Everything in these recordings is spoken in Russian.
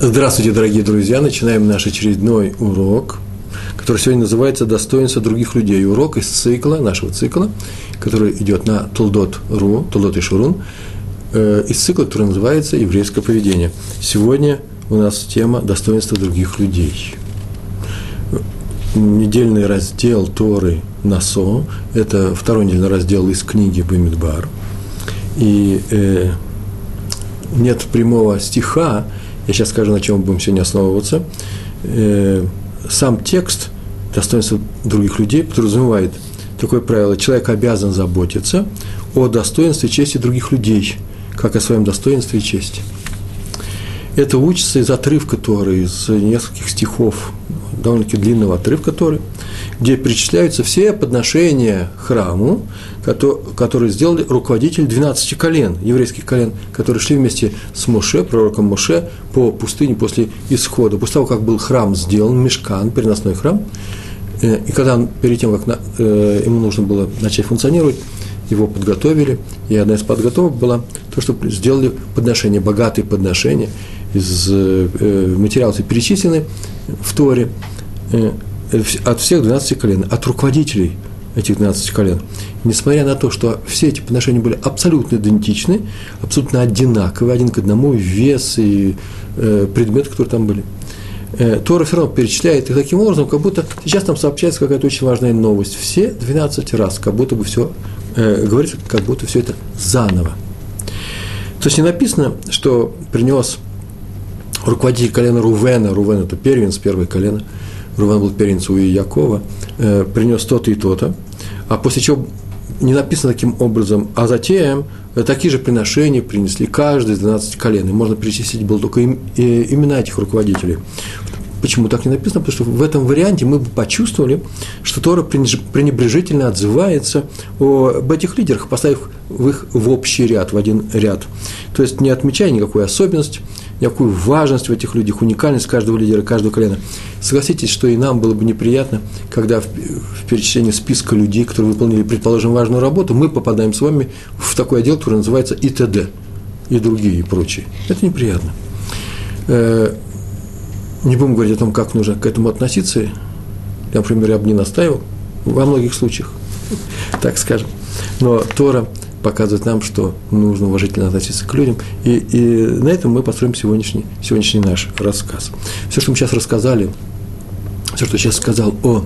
Здравствуйте, дорогие друзья! Начинаем наш очередной урок, который сегодня называется «Достоинство других людей». Урок из цикла, нашего цикла, который идет на Толдот.ру, Толдот и Шурун, э, из цикла, который называется «Еврейское поведение». Сегодня у нас тема «Достоинство других людей». Недельный раздел Торы Насо – это второй недельный раздел из книги Бамидбар. И э, нет прямого стиха, я сейчас скажу, на чем мы будем сегодня основываться. Э, сам текст достоинства других людей подразумевает такое правило. Человек обязан заботиться о достоинстве и чести других людей, как о своем достоинстве и чести. Это учится из отрывка Торы, из нескольких стихов, довольно-таки длинного отрывка Торы, где перечисляются все подношения храму, которые сделали руководитель 12 колен, еврейских колен, которые шли вместе с Моше, пророком Моше, по пустыне после исхода. После того, как был храм сделан, мешкан, переносной храм, э, и когда он, перед тем, как э, ему нужно было начать функционировать, его подготовили, и одна из подготовок была то, что сделали подношения, богатые подношения из э, материалов перечислены в Торе от всех 12 колен, от руководителей этих 12 колен. Несмотря на то, что все эти подношения были абсолютно идентичны, абсолютно одинаковые, один к одному, вес и э, предметы, которые там были. Э, Тора все равно перечисляет их таким образом, как будто сейчас там сообщается какая-то очень важная новость. Все 12 раз, как будто бы все, э, говорится, как будто все это заново. То есть не написано, что принес руководитель колена Рувена, Рувен это первенец, первое колено, Рувен был первенец у Якова, э, принес то-то и то-то, а после чего не написано таким образом, а затем такие же приношения принесли каждый из 12 колен. И можно перечислить было только им, и, имена этих руководителей. Почему так не написано? Потому что в этом варианте мы бы почувствовали, что Тора пренебрежительно отзывается об этих лидерах, поставив их в общий ряд, в один ряд. То есть не отмечая никакой особенности, никакую важность в этих людях, уникальность каждого лидера, каждого колена. Согласитесь, что и нам было бы неприятно, когда в, в перечислении списка людей, которые выполнили, предположим, важную работу, мы попадаем с вами в такой отдел, который называется ИТД и другие и прочие. Это неприятно. Э, не будем говорить о том, как нужно к этому относиться. Я, например, я бы не настаивал во многих случаях, так скажем. Но Тора показывает нам, что нужно уважительно относиться к людям. И, и на этом мы построим сегодняшний, сегодняшний наш рассказ. Все, что мы сейчас рассказали, все, что сейчас сказал о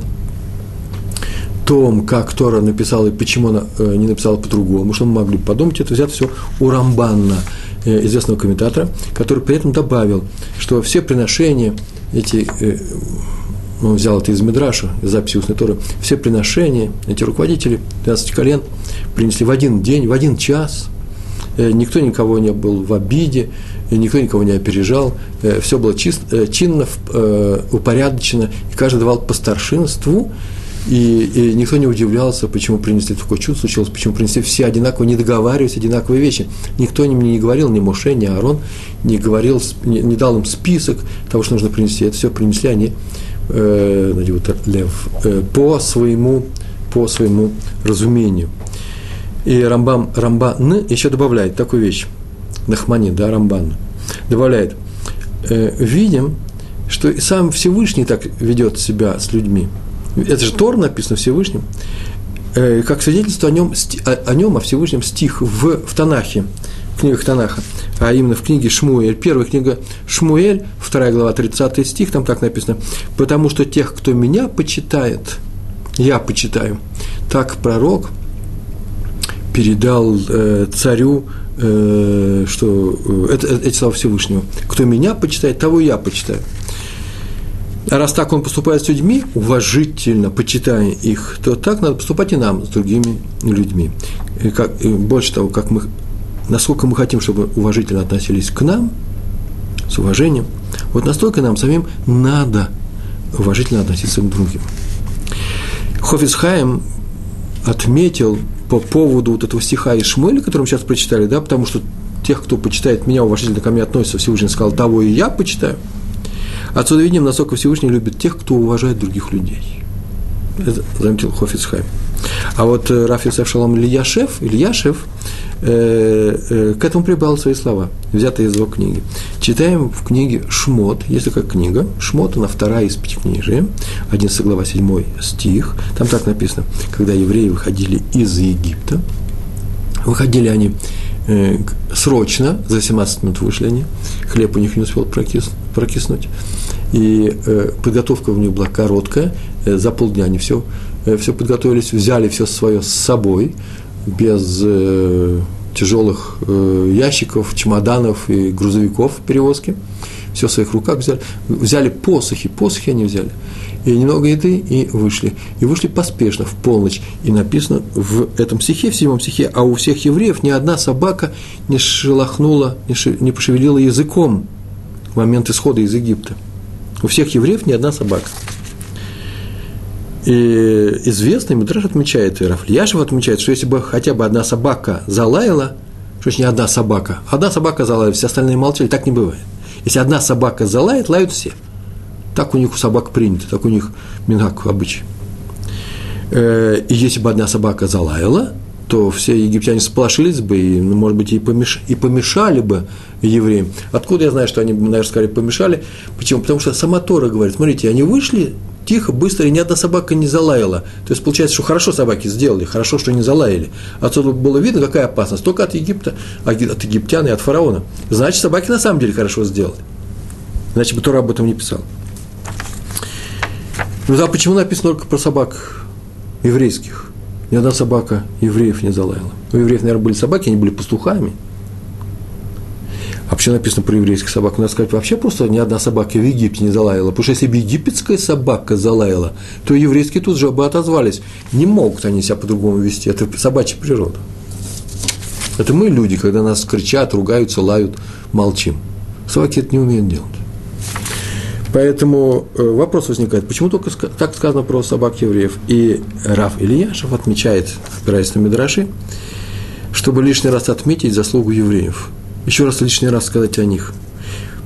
том, как Тора написала и почему она э, не написала по-другому, что мы могли подумать, это взято все у Рамбанна, э, известного комментатора, который при этом добавил, что все приношения, эти э, он взял это из Медраша, из записи устной Торы, все приношения, эти руководители 12 колен принесли в один день, в один час. Э, никто никого не был в обиде, никто никого не опережал, э, все было чист, э, чинно, упорядочено, и каждый давал по старшинству, и, и никто не удивлялся, почему принесли такое чудо случилось, почему принесли все одинаково, не договариваясь, одинаковые вещи. Никто мне не говорил, ни Моше, ни Аарон, не говорил, не, не дал им список того, что нужно принести. Это все принесли они лев, по, своему, по своему разумению. И Рамбам, Рамбан еще добавляет такую вещь, Нахмани, да, Рамбан, добавляет, видим, что и сам Всевышний так ведет себя с людьми. Это же Тор написано Всевышним. Э, как свидетельство о нем, о нем, о Всевышнем стих в, в Танахе, в книгах Танаха, а именно в книге Шмуэль. Первая книга Шмуэль, вторая глава, 30 стих, там так написано, «Потому что тех, кто меня почитает, я почитаю». Так пророк передал э, царю, э, что э, это, эти слова Всевышнего. «Кто меня почитает, того я почитаю». А раз так он поступает с людьми, уважительно почитая их, то так надо поступать и нам с другими людьми. И как, и больше того, как мы насколько мы хотим, чтобы уважительно относились к нам, с уважением, вот настолько нам самим надо уважительно относиться к другим. Хофицхайм отметил по поводу вот этого стиха из Шмуэля, который мы сейчас прочитали, да, потому что тех, кто почитает меня, уважительно ко мне относится, Всевышний сказал, того и я почитаю. Отсюда видим, насколько Всевышний любит тех, кто уважает других людей. Это заметил Хофицхайм. А вот э, Раф Юсеф Шалом Ильяшев, Ильяшев – к этому прибавил свои слова, взятые из его книги. Читаем в книге Шмот, есть такая книга, Шмот, она вторая из пятикнижия, 11 глава, 7 стих, там так написано, когда евреи выходили из Египта, выходили они э, срочно, за 17 минут вышли они, хлеб у них не успел прокис, прокиснуть, и э, подготовка у них была короткая, э, за полдня они все, э, все подготовились, взяли все свое с собой, без э, тяжелых э, ящиков, чемоданов и грузовиков перевозки. Все в своих руках взяли. Взяли посохи, посохи они взяли. И немного еды, и вышли. И вышли поспешно, в полночь. И написано в этом стихе, в седьмом стихе, а у всех евреев ни одна собака не шелохнула, не, ши, не пошевелила языком в момент исхода из Египта. У всех евреев ни одна собака. И известный Мидраш отмечает, и Рафлияшев отмечает, что если бы хотя бы одна собака залаяла, что не одна собака, одна собака залаяла, все остальные молчали, так не бывает. Если одна собака залает, лают все. Так у них у собак принято, так у них мингак обычай. Э, и если бы одна собака залаяла, то все египтяне сполошились бы и, ну, может быть, и, помеш... и помешали бы евреям. Откуда я знаю, что они, наверное, сказали, помешали? Почему? Потому что сама Тора говорит, смотрите, они вышли тихо, быстро, и ни одна собака не залаяла. То есть получается, что хорошо собаки сделали, хорошо, что не залаяли. Отсюда было видно, какая опасность. Только от Египта, от египтян и от фараона. Значит, собаки на самом деле хорошо сделали. Иначе бы Тора об этом не писал. Ну да, почему написано только про собак еврейских? Ни одна собака евреев не залаяла. У евреев, наверное, были собаки, они были пастухами – вообще написано про еврейских собак, надо сказать, вообще просто ни одна собака в Египте не залаяла, потому что если бы египетская собака залаяла, то еврейские тут же бы отозвались. Не могут они себя по-другому вести, это собачья природа. Это мы, люди, когда нас кричат, ругаются, лают, молчим. Собаки это не умеют делать. Поэтому э, вопрос возникает, почему только так сказано про собак евреев? И Раф Ильяшев отмечает, опираясь на Мидраши, чтобы лишний раз отметить заслугу евреев – еще раз лишний раз сказать о них.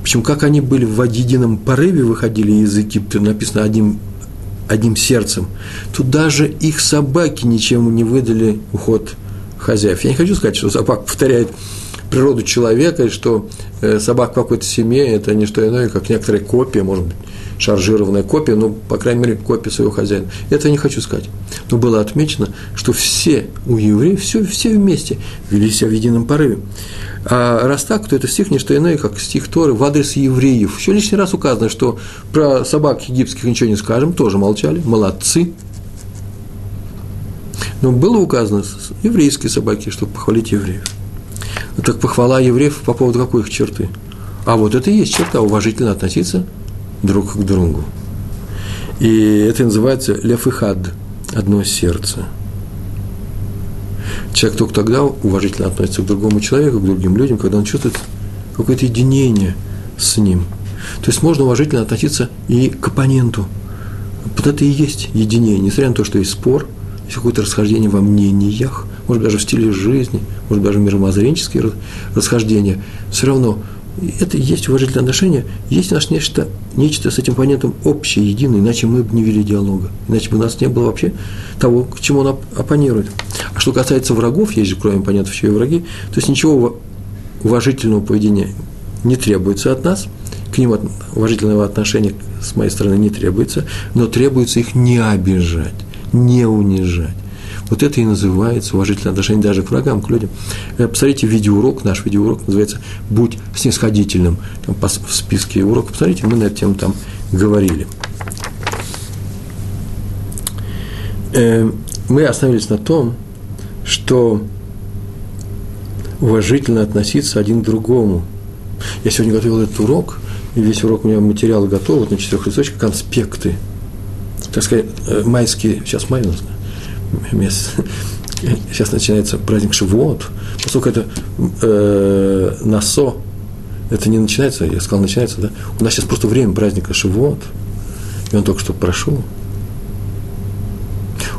Почему, как они были в едином порыве, выходили из Египта, написано одним, одним сердцем, то даже их собаки ничем не выдали уход хозяев. Я не хочу сказать, что собака повторяет природу человека, и что э, собак в какой-то семье – это не что иное, как некоторая копия, может быть, шаржированная копия, ну, по крайней мере, копия своего хозяина. Это я не хочу сказать. Но было отмечено, что все у евреев, все, все вместе вели себя в едином порыве. А раз так, то это стих не что иное, как стих Торы в адрес евреев. Еще лишний раз указано, что про собак египетских ничего не скажем, тоже молчали, молодцы. Но было указано еврейские собаки, чтобы похвалить евреев. Так похвала евреев по поводу какой их черты? А вот это и есть черта, уважительно относиться друг к другу. И это называется лефихад, одно сердце – Человек только тогда уважительно относится к другому человеку, к другим людям, когда он чувствует какое-то единение с ним. То есть можно уважительно относиться и к оппоненту. Вот это и есть единение, несмотря на то, что есть спор, есть какое-то расхождение во мнениях, может даже в стиле жизни, может даже мировоззренческие расхождения, все равно это есть уважительное отношение, есть у нас нечто, нечто с этим оппонентом общее, единое, иначе мы бы не вели диалога, иначе бы у нас не было вообще того, к чему он оппонирует. А что касается врагов, есть же, кроме оппонентов, еще и враги, то есть ничего уважительного поведения не требуется от нас, к ним уважительного отношения с моей стороны не требуется, но требуется их не обижать, не унижать. Вот это и называется уважительное отношение даже к врагам, к людям. Э, посмотрите видеоурок, наш видеоурок называется «Будь снисходительным». Там в списке уроков, посмотрите, мы на эту тему там говорили. Э, мы остановились на том, что уважительно относиться один к другому. Я сегодня готовил этот урок, и весь урок у меня материал готов, вот на четырех листочках, конспекты. Так сказать, э, майские, сейчас май у нас, месяц. Сейчас начинается праздник Шивот, поскольку это э, Насо, это не начинается, я сказал, начинается, да? У нас сейчас просто время праздника Шивот, и он только что прошел.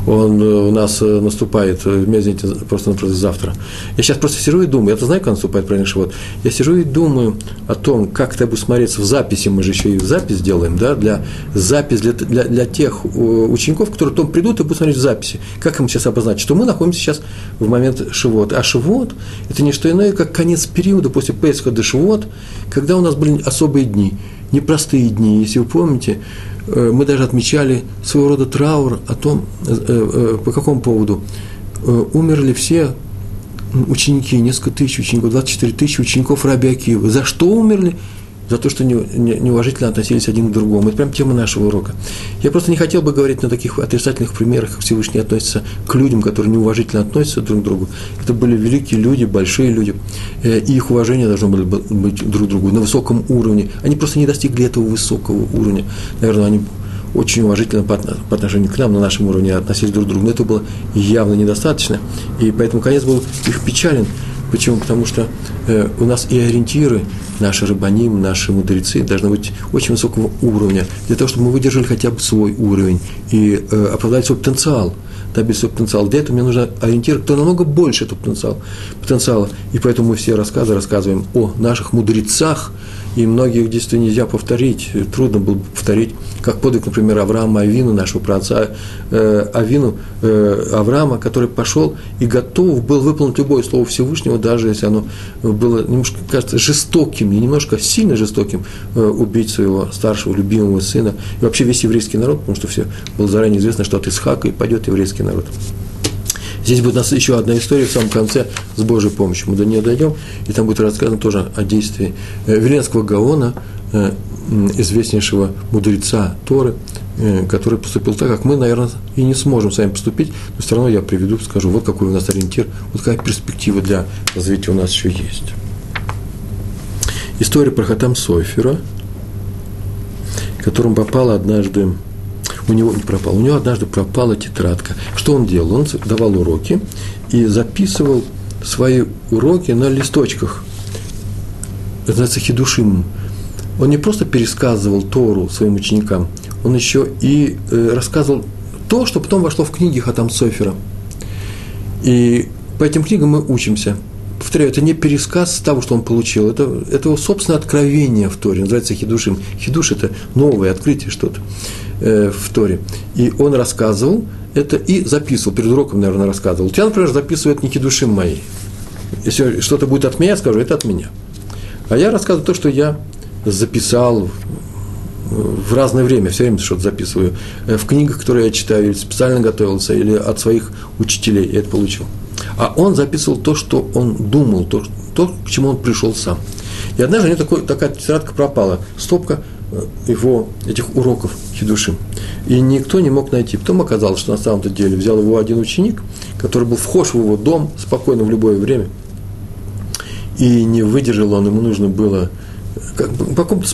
Он у нас наступает, извините, просто-напросто завтра. Я сейчас просто сижу и думаю, я-то знаю, как наступает праздник Шивот. Я сижу и думаю о том, как это будет смотреться в записи, мы же еще и запись делаем, да, для запись для, для, для тех учеников, которые потом придут и будут смотреть в записи. Как им сейчас обозначить? Что мы находимся сейчас в момент Шивот. А Шивот – это не что иное, как конец периода после Песха до Шивот, когда у нас были особые дни, непростые дни. Если вы помните, э, мы даже отмечали своего рода траур о том, э, э, по какому поводу умерли все ученики, несколько тысяч учеников, 24 тысячи учеников Раби Акива. За что умерли? За то, что неуважительно относились один к другому. Это прям тема нашего урока. Я просто не хотел бы говорить на таких отрицательных примерах, как Всевышний относится к людям, которые неуважительно относятся друг к другу. Это были великие люди, большие люди, э, и их уважение должно было быть друг к другу на высоком уровне. Они просто не достигли этого высокого уровня. Наверное, они очень уважительно по отношению к нам, на нашем уровне относились друг к другу, но это было явно недостаточно, и поэтому конец был их печален. Почему? Потому что э, у нас и ориентиры, наши рыбаним, наши мудрецы должны быть очень высокого уровня, для того, чтобы мы выдержали хотя бы свой уровень и э, оправдать свой потенциал, добиться свой потенциал. Для этого мне нужно ориентир, кто намного больше этого потенциала, потенциала. И поэтому мы все рассказы рассказываем о наших мудрецах, и многих действительно нельзя повторить, трудно было бы повторить, как подвиг, например, Авраама Авину, нашего праотца э, Авину, э, Авраама, который пошел и готов был выполнить любое слово Всевышнего, даже если оно было немножко, кажется, жестоким, не немножко, а сильно жестоким, э, убить своего старшего, любимого сына, и вообще весь еврейский народ, потому что все было заранее известно, что от Исхака и пойдет еврейский народ. Здесь будет у нас еще одна история в самом конце с Божьей помощью. Мы до нее дойдем, и там будет рассказано тоже о действии э, Веленского Гаона, э, известнейшего мудреца Торы, э, который поступил так, как мы, наверное, и не сможем сами поступить, но все равно я приведу, скажу, вот какой у нас ориентир, вот какая перспектива для развития у нас еще есть. История про Хатам Сойфера, которому попала однажды у него не пропал. У него однажды пропала тетрадка. Что он делал? Он давал уроки и записывал свои уроки на листочках. Это называется хидушим. Он не просто пересказывал Тору своим ученикам, он еще и э, рассказывал то, что потом вошло в книги Хатам Софера. И по этим книгам мы учимся. Повторяю, это не пересказ того, что он получил, это, это его собственное откровение в Торе, называется хидушим. Хидуш – это новое открытие что-то. Э, в Торе. И он рассказывал это и записывал, перед уроком, наверное, рассказывал. Я, например, записываю это не души мои. Если что-то будет от меня, я скажу, это от меня. А я рассказываю то, что я записал в разное время, все время что-то записываю. Э, в книгах, которые я читаю, или специально готовился, или от своих учителей я это получил. А он записывал то, что он думал, то, то к чему он пришел сам. И однажды у него такой, такая тетрадка пропала, стопка – его, этих уроков хидушим. И никто не мог найти. Потом оказалось, что на самом-то деле взял его один ученик, который был вхож в его дом спокойно в любое время. И не выдержал он, ему нужно было как, по какому-то,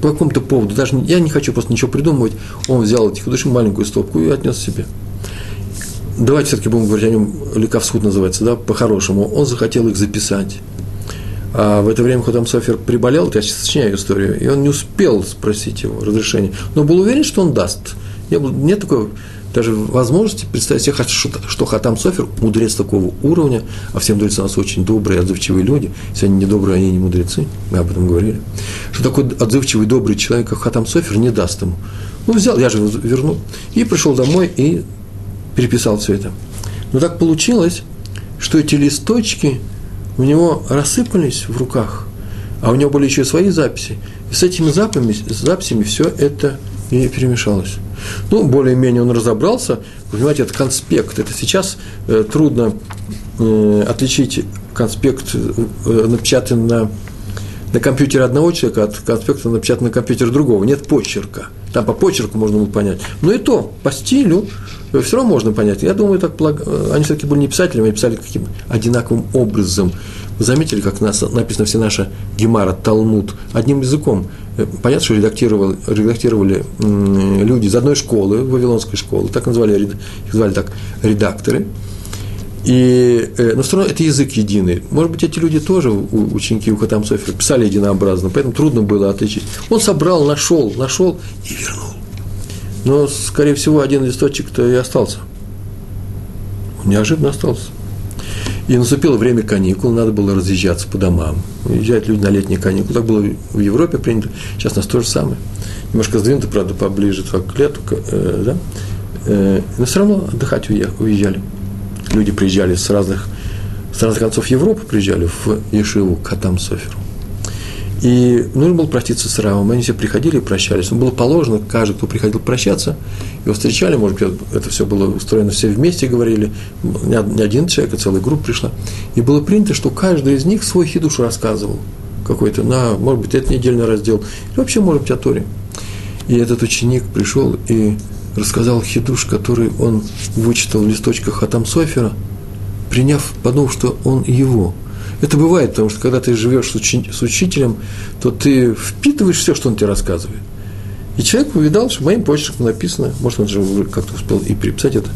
по какому-то поводу, даже я не хочу просто ничего придумывать, он взял этих худушим маленькую стопку и отнес себе. Давайте все-таки будем говорить о нем, Лекавсхуд называется, да, по-хорошему. Он захотел их записать. А в это время Ходам Софер приболел, я сейчас сочиняю историю, и он не успел спросить его разрешения, но был уверен, что он даст. Не было, нет такой даже возможности представить себе, что, что Хатам Софер – мудрец такого уровня, а все мудрецы у нас очень добрые, отзывчивые люди. Если они не добрые, они не мудрецы, мы об этом говорили. Что такой отзывчивый, добрый человек, как Хатам Софер, не даст ему. Ну, взял, я же его вернул. И пришел домой и переписал все это. Но так получилось, что эти листочки – у него рассыпались в руках, а у него были еще свои записи. И с этими записями, с записями все это и перемешалось. Ну, более-менее он разобрался. Вы понимаете, это конспект. Это сейчас э, трудно э, отличить конспект, э, напечатанный на, на компьютере одного человека, от конспекта, напечатанного на компьютере другого. Нет почерка. Там по почерку можно было понять. Но и то, по стилю, все равно можно понять. Я думаю, так, они все-таки были не писателями, они писали каким одинаковым образом. Вы заметили, как нас, написано все наша Гемара, Талмуд, одним языком. Э, понятно, что редактировали, редактировали люди из одной школы, Вавилонской школы, так называли, их звали так редакторы. И, э, но все равно это язык единый. Может быть, эти люди тоже, ученики у Хатам Софера, писали единообразно, поэтому трудно было отличить. Он собрал, нашел, нашел и вернул. Но, скорее всего, один листочек-то и остался. Неожиданно остался. И наступило время каникул, надо было разъезжаться по домам. Уезжают люди на летние каникулы. Так было в Европе принято. Сейчас у нас то же самое. Немножко сдвинуто, правда, поближе к лету, э, да? Э, но все равно отдыхать уезжали. Люди приезжали с разных, с разных концов Европы, приезжали в Ешиву, к Атам Соферу. И нужно было проститься с Равом. Они все приходили и прощались. Но было положено, каждый, кто приходил прощаться, его встречали, может быть, это все было устроено, все вместе говорили, не один человек, а целая группа пришла. И было принято, что каждый из них свой хидуш рассказывал какой-то, на, может быть, это недельный раздел, или вообще, может быть, о Торе. И этот ученик пришел и рассказал хидуш, который он вычитал в листочках Хатам Софера, приняв, подумав, что он его – это бывает, потому что когда ты живешь с, учи, с учителем, то ты впитываешь все, что он тебе рассказывает. И человек увидал, что моим почерком написано, может, он же как-то успел и переписать это,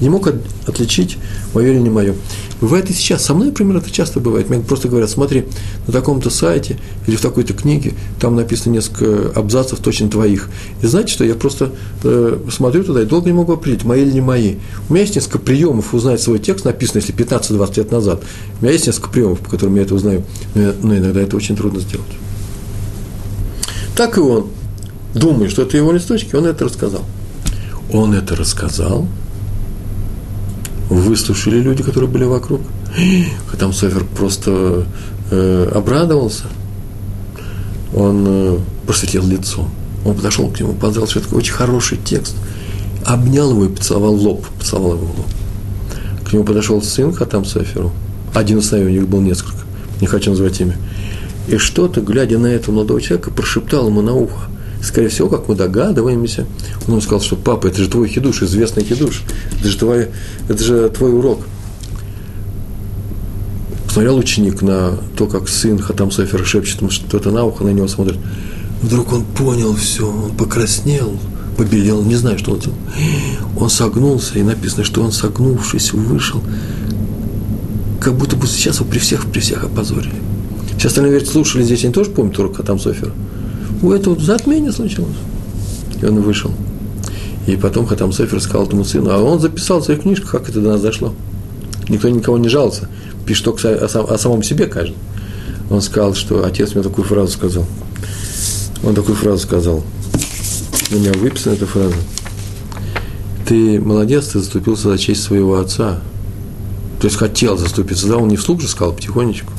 не мог отличить мое или не мое. Бывает и сейчас. Со мной, например, это часто бывает. Мне просто говорят, смотри, на таком-то сайте или в такой-то книге там написано несколько абзацев точно твоих. И знаете что, я просто э, смотрю туда и долго не могу определить, мои или не мои. У меня есть несколько приемов узнать свой текст, написанный, если 15-20 лет назад. У меня есть несколько приемов, по которым я это узнаю, но иногда это очень трудно сделать. Так и он, думая, что это его листочки, он это рассказал. Он это рассказал – выслушали люди, которые были вокруг. Хатам Софер просто э, обрадовался. Он э, просветлел лицо. Он подошел к нему, поздравил, что это очень хороший текст. Обнял его и поцеловал лоб. Поцеловал его лоб. К нему подошел сын Хатам Соферу. Один из у них был несколько. Не хочу назвать имя. И что-то, глядя на этого молодого человека, прошептал ему на ухо – скорее всего, как мы догадываемся, он ему сказал, что папа, это же твой хидуш, известный хидуш, это же твой, это же твой урок. Посмотрел ученик на то, как сын Хатам Софер шепчет что-то на ухо, на него смотрит. Вдруг он понял все, он покраснел, побелел, не знаю, что он делал. Он согнулся, и написано, что он, согнувшись, вышел, как будто бы сейчас его при всех, при всех опозорили. Все остальные, ведь слушали здесь, они тоже помнят урок Хатам Софера у этого затмение случилось. И он вышел. И потом Хатам Софер сказал этому сыну, а он записал в своих книжках, как это до нас дошло. Никто никого не жаловался, пишет только о, о самом себе каждый. Он сказал, что отец мне такую фразу сказал. Он такую фразу сказал. У меня выписана эта фраза. Ты молодец, ты заступился за честь своего отца. То есть хотел заступиться, да, он не вслух же сказал, потихонечку.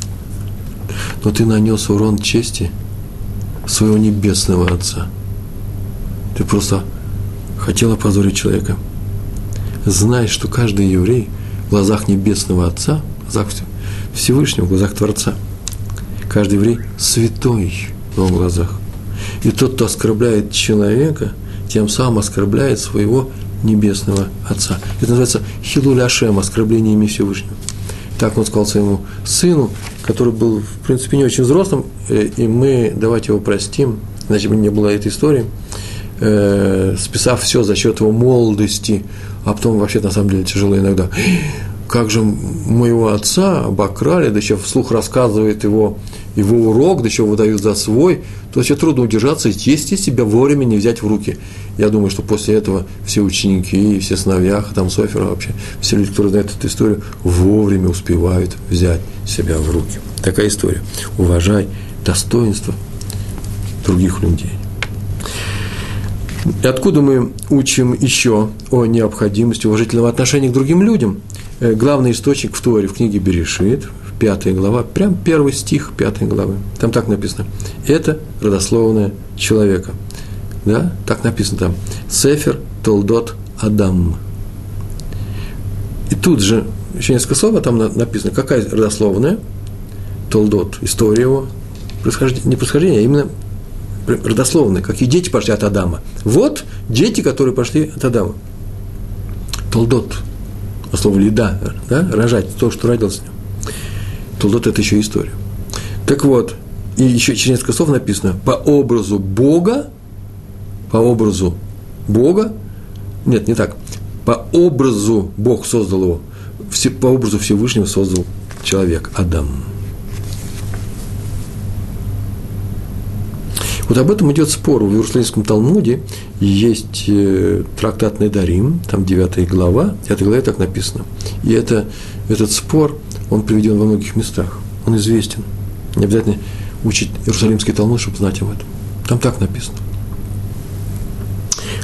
Но ты нанес урон чести – своего небесного Отца. Ты просто хотел опозорить человека. Знай, что каждый еврей в глазах небесного Отца, в глазах Всевышнего, в глазах Творца, каждый еврей святой в его глазах. И тот, кто оскорбляет человека, тем самым оскорбляет своего небесного Отца. Это называется хилуля Ашем, оскорблениями Всевышнего. Так он сказал своему сыну, который был, в принципе, не очень взрослым, э, и мы давайте его простим, иначе бы не было этой истории, э, списав все за счет его молодости, а потом вообще на самом деле тяжело иногда. Как же моего отца обокрали, да еще вслух рассказывает его, его урок, да еще выдают за свой, то вообще трудно удержаться и есть себя вовремя не взять в руки. Я думаю, что после этого все ученики, все сыновья, там Софера вообще, все люди, которые знают эту историю, вовремя успевают взять себя в руки. Такая история. Уважай достоинство других людей. И откуда мы учим еще о необходимости уважительного отношения к другим людям? Э, главный источник в Торе, в книге Берешит, пятая глава, прям первый стих пятой главы. Там так написано. Это родословное человека. Да? Так написано там. Сефер Толдот Адам. И тут же еще несколько слов, а там написано, какая родословная, Толдот, история его, происхождение, не происхождение, а именно родословная, какие дети пошли от Адама. Вот дети, которые пошли от Адама. Толдот, а слово лида, да, рожать, то, что родился. Толдот – это еще история. Так вот, и еще через несколько слов написано, по образу Бога, по образу Бога, нет, не так, по образу Бог создал его, по образу Всевышнего создал человек, Адам. Вот об этом идет спор. В Иерусалимском Талмуде есть э, трактат Недарим, там 9 глава, 9 главе так написано. И это, этот спор, он приведен во многих местах. Он известен. Не обязательно учить Иерусалимский Талмуд, чтобы знать об этом. Там так написано.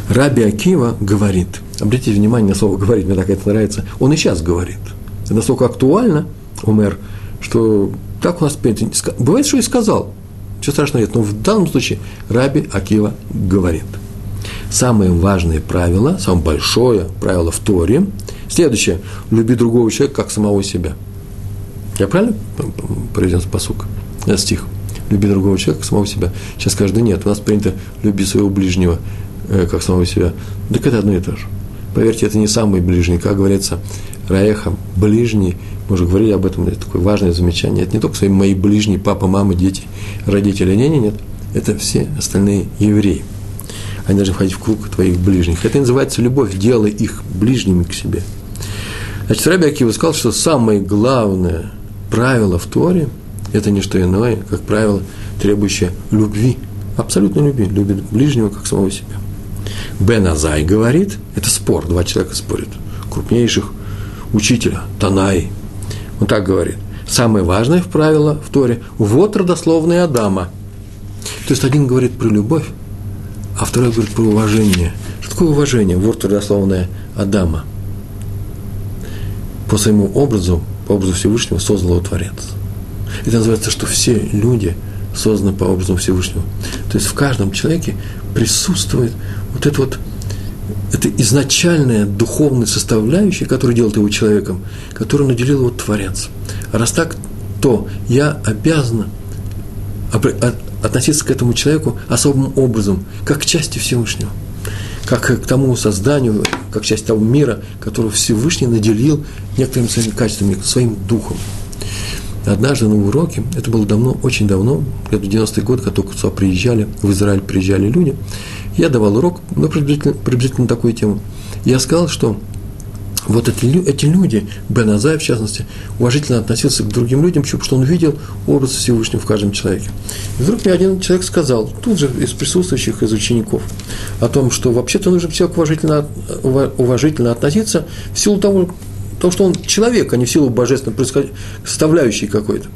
Раби Акива говорит, обратите внимание на слово «говорит», мне так это нравится, он и сейчас говорит. Это настолько актуально, Умер, что так у нас. Бывает, что и сказал. Ничего страшного нет. Но в данном случае Раби Акива говорит. Самое важное правило, самое большое правило в Торе, следующее. Люби другого человека, как самого себя. Я правильно произнес посук? Это стих. Люби другого человека, самого себя. Сейчас да нет, у нас принято люби своего ближнего, э, как самого себя. Так это одно и то же. Поверьте, это не самый ближний. Как говорится, Раеха, ближний, мы уже говорили об этом, это такое важное замечание. Это не только свои мои ближние, папа, мама, дети, родители. Нет, нет, нет. Это все остальные евреи. Они должны входить в круг твоих ближних. Это называется любовь. Делай их ближними к себе. Значит, Раби Акива сказал, что самое главное правило в Торе – это не что иное, как правило, требующее любви, абсолютной любви, любит ближнего, как самого себя. Бен Азай говорит, это спор, два человека спорят, крупнейших учителя, Танай, он так говорит. Самое важное в правило в Торе – вот родословная Адама. То есть один говорит про любовь, а второй говорит про уважение. Что такое уважение? Вот родословная Адама. По своему образу, по образу Всевышнего создал его Творец. Это называется, что все люди созданы по образу Всевышнего. То есть в каждом человеке присутствует вот это вот это изначальная духовная составляющая, которая делает его человеком, которую наделил его Творец. А раз так, то я обязана относиться к этому человеку особым образом, как к части Всевышнего, как к тому созданию, как к части того мира, которого Всевышний наделил некоторыми своими качествами, своим духом. Однажды на уроке, это было давно, очень давно, где-то в 90-е годы, когда только сюда приезжали, в Израиль приезжали люди, я давал урок, ну, приблизительно, приблизительно такую тему. Я сказал, что вот эти, эти люди, Бен Азай, в частности, уважительно относился к другим людям, потому что он видел образ Всевышнего в каждом человеке. И вдруг мне один человек сказал, тут же из присутствующих, из учеников, о том, что вообще-то нужно к уважительно, уважительно относиться в силу того, того, что он человек, а не в силу божественной составляющей какой-то.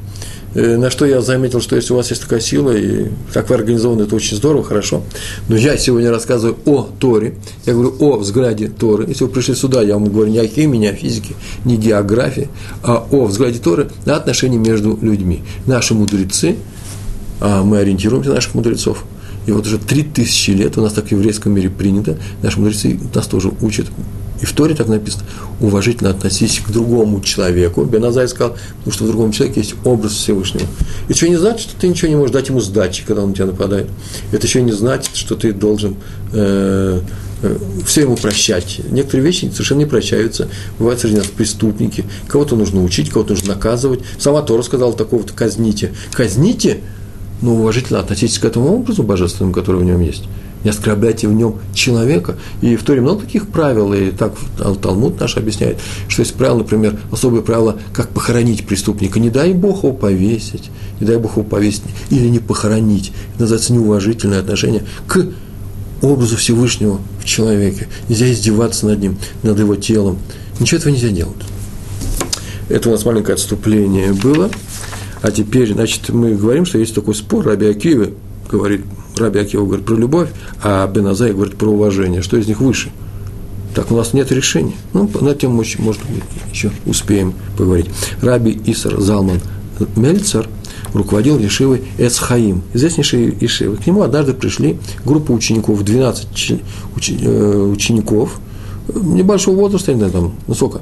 Э, на что я заметил, что если у вас есть такая сила, и как вы организованы, это очень здорово, хорошо. Но я сегодня рассказываю о Торе, я говорю о взгляде Торы. Если вы пришли сюда, я вам говорю не о химии, не о физике, не о географии, а о взгляде Торы на отношения между людьми. Наши мудрецы, а мы ориентируемся на наших мудрецов, и вот уже три тысячи лет у нас так в еврейском мире принято, наши мудрецы нас тоже учат и в Торе так написано, уважительно относись к другому человеку. Беназай сказал, потому что в другом человеке есть образ Всевышнего. Это еще не значит, что ты ничего не можешь дать ему сдачи, когда он на тебя нападает. Это еще не значит, что ты должен э, э, все ему прощать. Некоторые вещи совершенно не прощаются. Бывают среди нас преступники. Кого-то нужно учить, кого-то нужно наказывать. Сама Тора сказала такого-то казните. Казните, но уважительно относитесь к этому образу божественному, который в нем есть не оскорбляйте в нем человека. И в Торе много таких правил, и так Талмуд наш объясняет, что есть правило, например, особое правило, как похоронить преступника. Не дай Бог его повесить, не дай Бог его повесить или не похоронить. Это называется неуважительное отношение к образу Всевышнего в человеке. Нельзя издеваться над ним, над его телом. Ничего этого нельзя делать. Это у нас маленькое отступление было. А теперь, значит, мы говорим, что есть такой спор Раби Акивы, говорит Раби Акива говорит про любовь, а Беназай говорит про уважение. Что из них выше? Так у нас нет решения. Ну, на тему может быть, еще успеем поговорить. Раби Исар Залман Мельцер руководил Ешивой Эцхаим, известнейшей Ешивой. К нему однажды пришли группа учеников, 12 э, учеников, небольшого возраста, не знаю, там, ну сколько,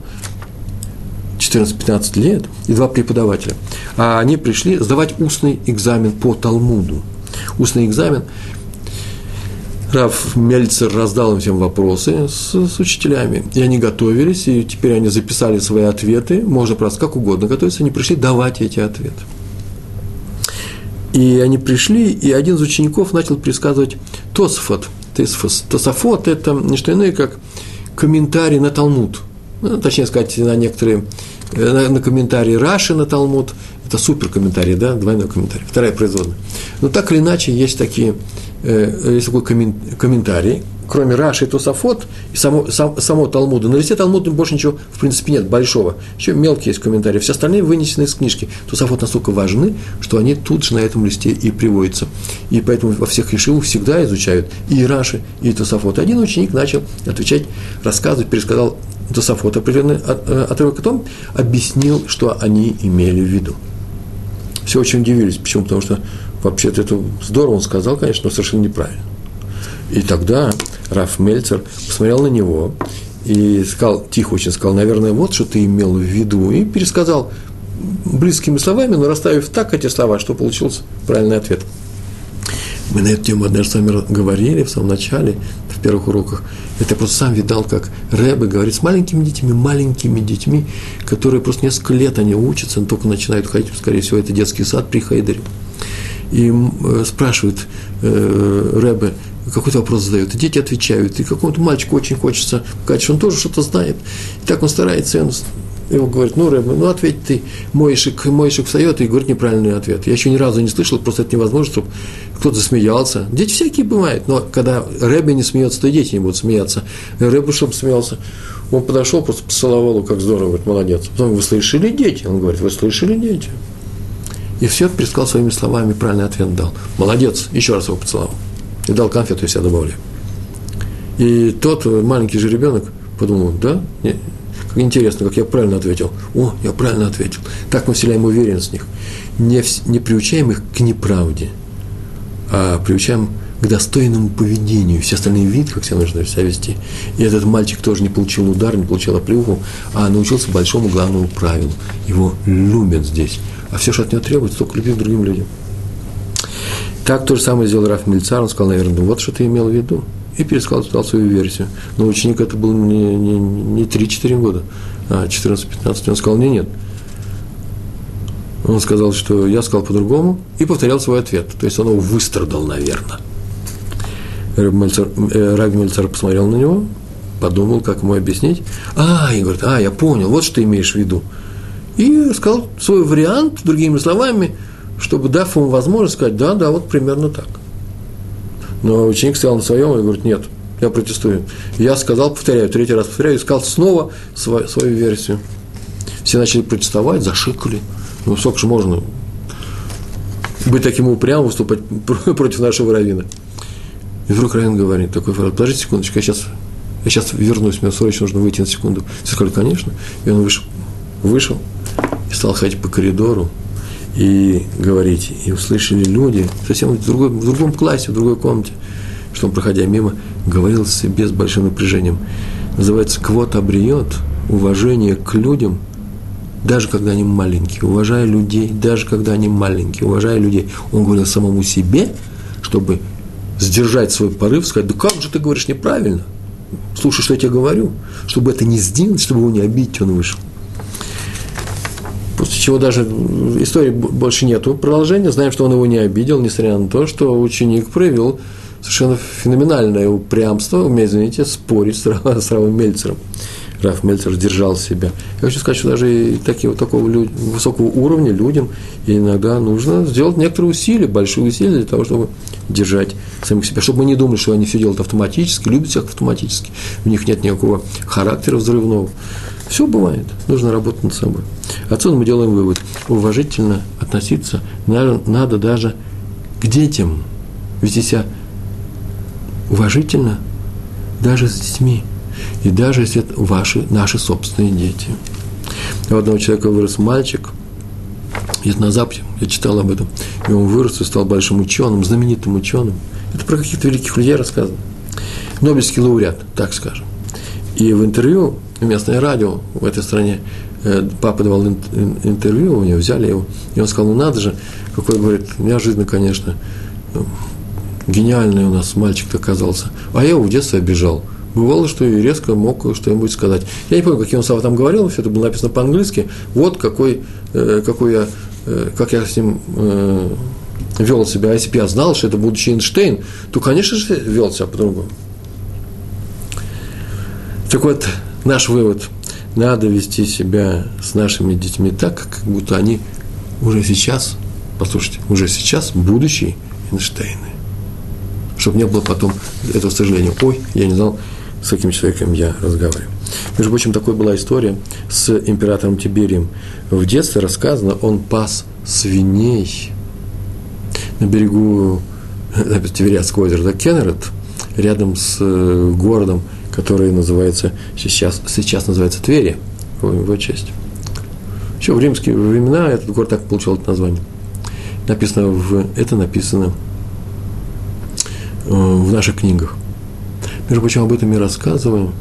14-15 лет, и два преподавателя. А они пришли сдавать устный экзамен по Талмуду – устный экзамен. Раф Мельцер раздал им всем вопросы с, с учителями, и они готовились, и теперь они записали свои ответы, можно просто как угодно готовиться, они пришли давать эти ответы. И они пришли, и один из учеников начал пересказывать Тосфот. Тософот – это не что иное, как комментарий на Талмуд. Ну, точнее сказать, на некоторые, на, на комментарии Раши на Талмуд, Это супер комментарий, да, двойной комментарий. Вторая производная. Но так или иначе, есть такие, э, есть такой комментарий, кроме Раши и Тософот, и само, сам, само Талмуда. На листе Талмуда больше ничего, в принципе, нет, большого. Еще мелкие есть комментарии. Все остальные вынесены из книжки. Тософот настолько важны, что они тут же на этом листе и приводятся. И поэтому во всех решивах всегда изучают и Раши, и Тософот. Один ученик начал отвечать, рассказывать, пересказал Тософот определенный э, отрывок, потом объяснил, что они имели в виду. Все очень удивились. Почему? Потому что вообще-то это здорово он сказал, конечно, но совершенно неправильно. И тогда Раф Мельцер посмотрел на него и сказал, тихо очень сказал, наверное, вот что ты имел в виду, и пересказал близкими словами, но расставив так эти слова, что получился правильный ответ. Мы на эту тему однажды с вами говорили в самом начале, первых уроках. Это я просто сам видал, как Рэбе говорит с маленькими детьми, маленькими детьми, которые просто несколько лет они учатся, но только начинают ходить, скорее всего, это детский сад при Хайдере. И э, спрашивает э, Рэбе, какой-то вопрос задает, и дети отвечают, и какому-то мальчику очень хочется сказать, что он тоже что-то знает. И так он старается, и он его говорит, ну, Рэбе, ну, ответь ты, Моишек, Моишек встает и говорит неправильный ответ. Я еще ни разу не слышал, просто это невозможно, чтобы кто-то смеялся. Дети всякие бывают, но когда Рэбе не смеется, то и дети не будут смеяться. Рэбе, чтобы смеялся, он подошел, просто поцеловал его, как здорово, говорит, молодец. Потом, вы слышали, дети? Он говорит, вы слышали, дети? И все пересказал своими словами, правильный ответ дал. Молодец, еще раз его поцеловал и дал конфету, и себя. И тот маленький же ребенок подумал, да, не, как интересно, как я правильно ответил. О, я правильно ответил. Так мы вселяем уверенность в них. Не, не приучаем их к неправде, а приучаем к достойному поведению. Все остальные видят, как себя нужно себя вести. И этот мальчик тоже не получил удар, не получил оплюху, а научился большому главному правилу. Его любят здесь. А все, что от него требуется, только любить к другим людям. Так то же самое сделал Раф Мильцар, он сказал, наверное, вот что ты имел в виду. И пересказал сказал свою версию. Но ученик это был не, не, не 3-4 года, а 14-15. Он сказал, нет, нет. Он сказал, что я сказал по-другому, и повторял свой ответ. То есть он его выстрадал, наверное. Раби э, Мельцер посмотрел на него, подумал, как ему объяснить. А, и говорит, а, я понял, вот что ты имеешь в виду. И сказал свой вариант, другими словами – чтобы дав ему возможность сказать, да, да, вот примерно так. Но ученик стоял на своем и говорит, нет, я протестую. Я сказал, повторяю, третий раз повторяю, сказал снова свою, свою версию. Все начали протестовать, зашикали. Ну, сколько же можно быть таким упрямым, выступать против нашего равина. И вдруг Равин говорит, такой фраз, подождите секундочку, я сейчас, я сейчас вернусь, мне срочно нужно выйти на секунду. Все сказали, конечно. И он вышел, вышел и стал ходить по коридору, и говорить. И услышали люди, совсем в, другой, в другом классе, в другой комнате, что он, проходя мимо, говорил себе с большим напряжением. Называется «Квот обреет» – уважение к людям, даже когда они маленькие, уважая людей, даже когда они маленькие, уважая людей. Он говорил самому себе, чтобы сдержать свой порыв, сказать, да как же ты говоришь неправильно, слушай, что я тебе говорю, чтобы это не сделать, чтобы его не обидеть, он вышел чего даже истории больше нету продолжения. Знаем, что он его не обидел, несмотря на то, что ученик проявил совершенно феноменальное упрямство, у извините, спорить с, с Равом Мельцером. Раф Мельцер держал себя. Я хочу сказать, что даже и такие, вот такого люд, высокого уровня людям иногда нужно сделать некоторые усилия, большие усилия для того, чтобы держать самих себя. Чтобы мы не думали, что они все делают автоматически, любят всех автоматически, у них нет никакого характера взрывного. Все бывает, нужно работать над собой. Отсюда мы делаем вывод. Уважительно относиться надо, надо даже к детям. Вести себя уважительно даже с детьми. И даже если это ваши, наши собственные дети. У одного человека вырос мальчик, где на Западе, я читал об этом, и он вырос и стал большим ученым, знаменитым ученым. Это про каких-то великих людей рассказано. Нобелевский лауреат, так скажем. И в интервью местное радио в этой стране Э, папа давал интервью, у него взяли его, и он сказал, ну надо же, какой, говорит, неожиданно, конечно, ну, гениальный у нас мальчик оказался. А я его в детстве обижал. Бывало, что и резко мог что-нибудь сказать. Я не помню, какие он слова там говорил, все это было написано по-английски. Вот какой, э, какой я, э, как я с ним вел себя. А если бы я знал, что это будущий Эйнштейн, то, конечно же, вел себя по-другому. Так вот, наш вывод – надо вести себя с нашими детьми так, как будто они уже сейчас, послушайте, уже сейчас будущие Эйнштейны. Чтобы не было потом этого сожаления. Ой, я не знал, с каким человеком я разговариваю. Между прочим, такой была история с императором Тиберием. В детстве рассказано, он пас свиней на берегу Тивериадского озера, да, Кеннерет, рядом с э, городом, который называется, сейчас, сейчас называется Твери, в его честь. Еще в римские времена этот город так получил это название. Написано в, это написано э, в наших книгах. Между прочим, об этом я рассказываю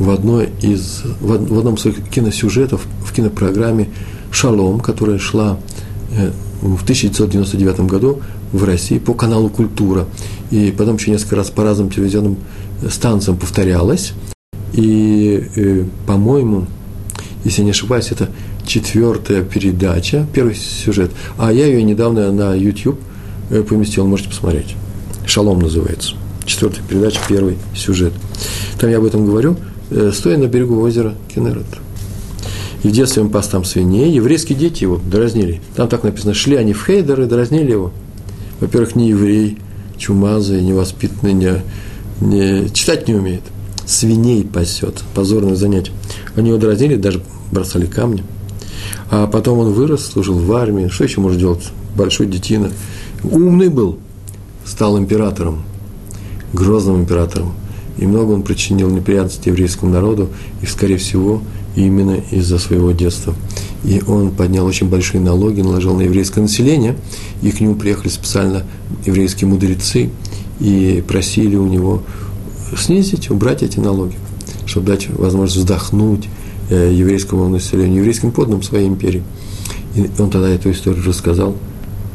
в, одной из, в одном из своих киносюжетов в кинопрограмме «Шалом», которая шла э, в 1999 году в России по каналу «Культура». И потом еще несколько раз по разным телевизионным станциям повторялась. И, э, по-моему, если не ошибаюсь, это четвертая передача, первый сюжет. А я ее недавно на YouTube э, поместил, можете посмотреть. «Шалом» называется. Четвертая передача, первый сюжет. Там я об этом говорю, э, стоя на берегу озера Кенерет. И в детстве он пас там свиней, еврейские дети его дразнили. Там так написано, шли они в Хейдер и дразнили его. Во-первых, не еврей, чумазый, невоспитанный, не, не, читать не умеет. Свиней пасет, позорное занятие. Они его дразнили, даже бросали камни. А потом он вырос, служил в армии. Что еще может делать большой детина? Умный был, стал императором, грозным императором. И много он причинил неприятностей еврейскому народу, и, скорее всего, именно из-за своего детства. И он поднял очень большие налоги, наложил на еврейское население, и к нему приехали специально еврейские мудрецы и просили у него снизить, убрать эти налоги, чтобы дать возможность вздохнуть э, еврейскому населению, еврейским подданным своей империи. И он тогда эту историю рассказал,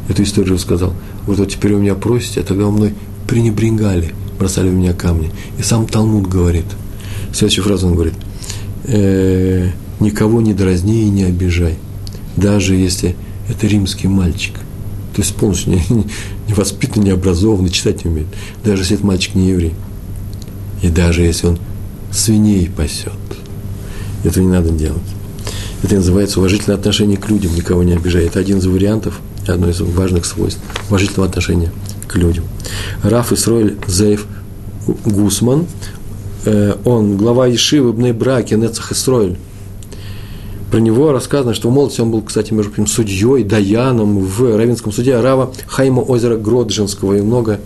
эту историю рассказал. Вот, вот теперь у меня просите, а тогда у мной пренебрегали, бросали в меня камни. И сам Талмуд говорит, следующую фразу он говорит, э, никого не дразни и не обижай, даже если это римский мальчик. То есть полностью не, не, не воспитанный, не образованный, читать не умеет. Даже если этот мальчик не еврей. И даже если он свиней пасет. Этого не надо делать. Это называется уважительное отношение к людям, никого не обижай. Это один из вариантов, одно из важных свойств уважительного отношения к людям. Раф Исроэль Зейф Гусман, э, он глава Ешивы Бней Браки, Нецах Исроэль. Про него рассказано, что в молодости он был, кстати, между прочим, судьей, даяном в Равинском суде Арава Хайма озера Гроджинского, и много,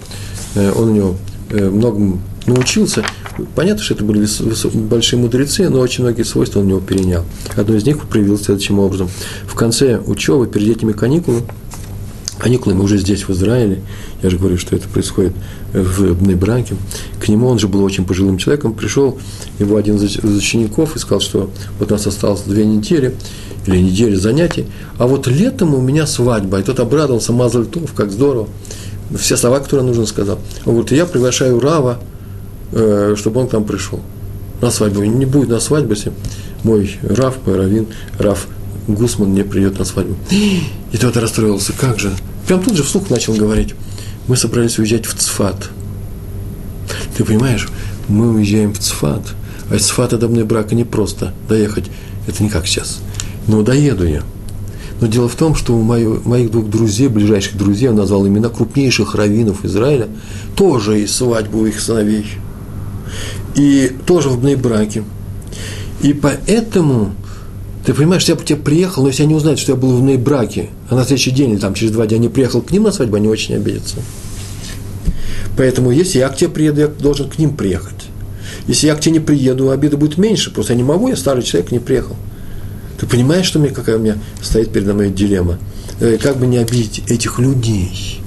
э, он у него э, многому научился. Понятно, что это были большие мудрецы, но очень многие свойства он у него перенял. Одно из них проявилось следующим образом. В конце учебы, перед этими каникулами, каникулами уже здесь, в Израиле, я же говорю, что это происходит в Бнебраке, к нему, он же был очень пожилым человеком, пришел его один из учеников и сказал, что вот у нас осталось две недели, или недели занятий, а вот летом у меня свадьба, и тот обрадовался, Мазальтов, как здорово, все слова, которые нужно, сказал. Он говорит, я приглашаю Рава, э, чтобы он к нам пришел на свадьбу. Не будет на свадьбе, если мой Рав, мой Равин, Рав Гусман не придет на свадьбу. И тот расстроился, как же? Прям тут же вслух начал говорить. Мы собрались уезжать в Цфат. Ты понимаешь, мы уезжаем в Цфат, а из Цфата до брака не просто доехать. Это не как сейчас. Но доеду я. Но дело в том, что у моих, двух друзей, ближайших друзей, он назвал имена крупнейших раввинов Израиля, тоже есть свадьбу их сыновей. И тоже в браке. И поэтому ты понимаешь, я бы тебе приехал, но если они узнают, что я был в браке, а на следующий день или там через два дня не приехал к ним на свадьбу, они очень обидятся. Поэтому если я к тебе приеду, я должен к ним приехать. Если я к тебе не приеду, обида будет меньше, просто я не могу, я старый человек, не приехал. Ты понимаешь, что мне, какая у меня стоит передо мной дилемма? Э, как бы не обидеть этих людей?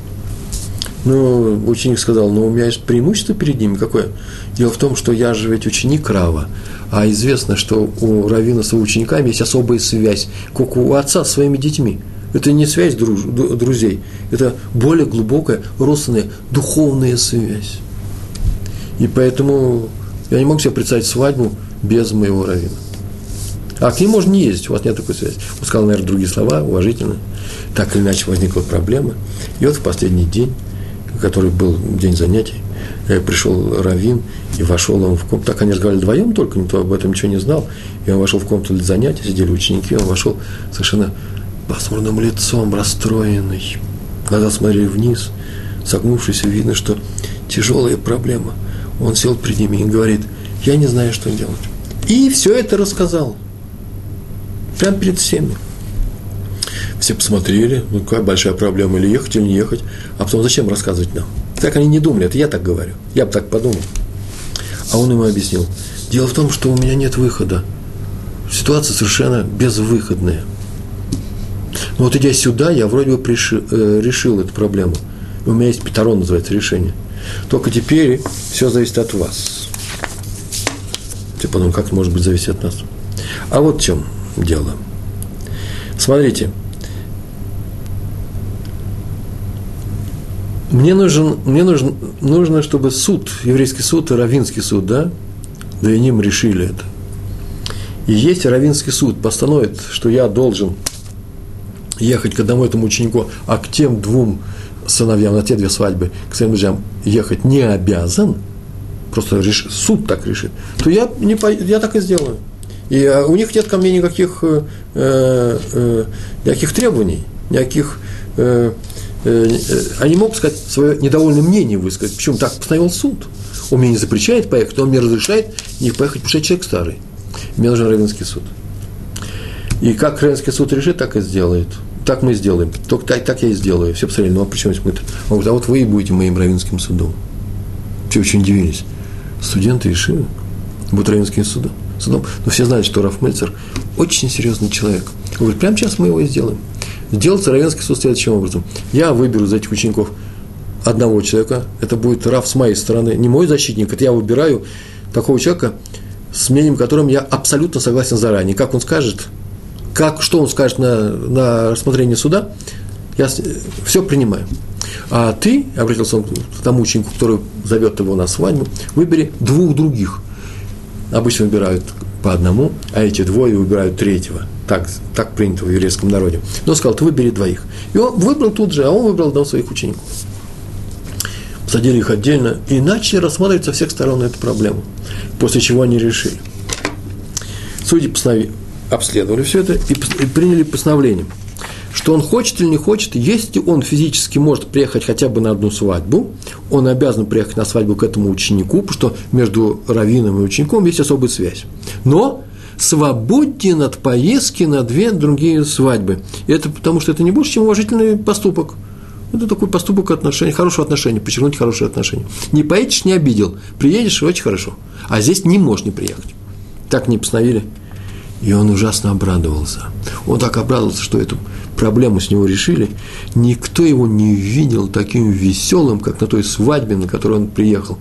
Ну, ученик сказал, ну, у меня есть преимущество перед ними. Какое? Дело в том, что я же ведь ученик Рава. А известно, что у Равина с учениками есть особая связь, как у отца с своими детьми. Это не связь друж, друзей, это более глубокая, родственная, духовная связь. И поэтому я не могу себе представить свадьбу без моего Равина. А к ним можно не ездить, у вас нет такой связи. Он сказал, наверное, другие слова, уважительно. Так или иначе возникла проблема. И вот в последний день, который был день занятий, пришел Равин, и вошел он в комнату. Так они разговаривали вдвоем только, никто об этом ничего не знал. И он вошел в комнату для занятий, сидели ученики, он вошел совершенно пасмурным лицом, расстроенный. Глаза смотрели вниз, согнувшись, видно, что тяжелая проблема. Он сел перед ними и говорит, я не знаю, что делать. И все это рассказал. Прямо перед всеми. Все посмотрели, ну какая большая проблема, или ехать, или не ехать. А потом зачем рассказывать нам? Так они не думали, это я так говорю. Я бы так подумал. А он ему объяснил. Дело в том, что у меня нет выхода. Ситуация совершенно безвыходная. Но вот идя сюда, я вроде бы приши, э, решил эту проблему. У меня есть петрон, называется, решение. Только теперь все зависит от вас. Ты подумал, как может быть зависеть от нас? А вот в чем дело. Смотрите, мне нужен, мне нужен, нужно, чтобы суд, еврейский суд и равинский суд, да, да и ним решили это. И есть равинский суд постановит, что я должен ехать к одному этому ученику, а к тем двум сыновьям на те две свадьбы, к своим друзьям ехать не обязан, просто реш, суд так решит, то я, не, я так и сделаю. И а, у них нет ко мне никаких, э, э, никаких требований, никаких... Э, э, они могут сказать свое недовольное мнение высказать. Почему так постановил суд? Он мне не запрещает поехать, он мне разрешает не поехать, потому что я человек старый. Мне нужен Равенский суд. И как Равенский суд решит, так и сделает. Так мы сделаем. Только так, так я и сделаю. Все посмотрели, ну а почему мы-то? Он говорит, а вот вы и будете моим равинским судом. Все очень удивились. Студенты решили, будут равинским судом. судом. Но все знают, что Раф Мельцер очень серьезный человек. Он говорит, прямо сейчас мы его и сделаем. Сделается равенский суд следующим образом. Я выберу из этих учеников одного человека, это будет Раф с моей стороны, не мой защитник, это я выбираю такого человека, с мнением которым я абсолютно согласен заранее. Как он скажет, как, что он скажет на, на рассмотрение суда, я все принимаю. А ты, обратился он к тому ученику, который зовет его на свадьбу, выбери двух других. Обычно выбирают по одному, а эти двое выбирают третьего. Так, так принято в еврейском народе. Но сказал, ты выбери двоих. И он выбрал тут же, а он выбрал одного своих учеников. Садили их отдельно и начали рассматривать со всех сторон эту проблему. После чего они решили. Судьи постановили, обследовали все это и приняли постановление, что он хочет или не хочет, если он физически может приехать хотя бы на одну свадьбу, он обязан приехать на свадьбу к этому ученику, потому что между раввином и учеником есть особая связь. Но свободен от поездки на две другие свадьбы. И это потому, что это не больше, чем уважительный поступок. Это такой поступок отношений, хорошего отношения, подчеркнуть хорошие отношения. Не поедешь, не обидел. Приедешь, очень хорошо. А здесь не можешь не приехать. Так не постановили и он ужасно обрадовался. Он так обрадовался, что эту проблему с него решили. Никто его не видел таким веселым, как на той свадьбе, на которую он приехал.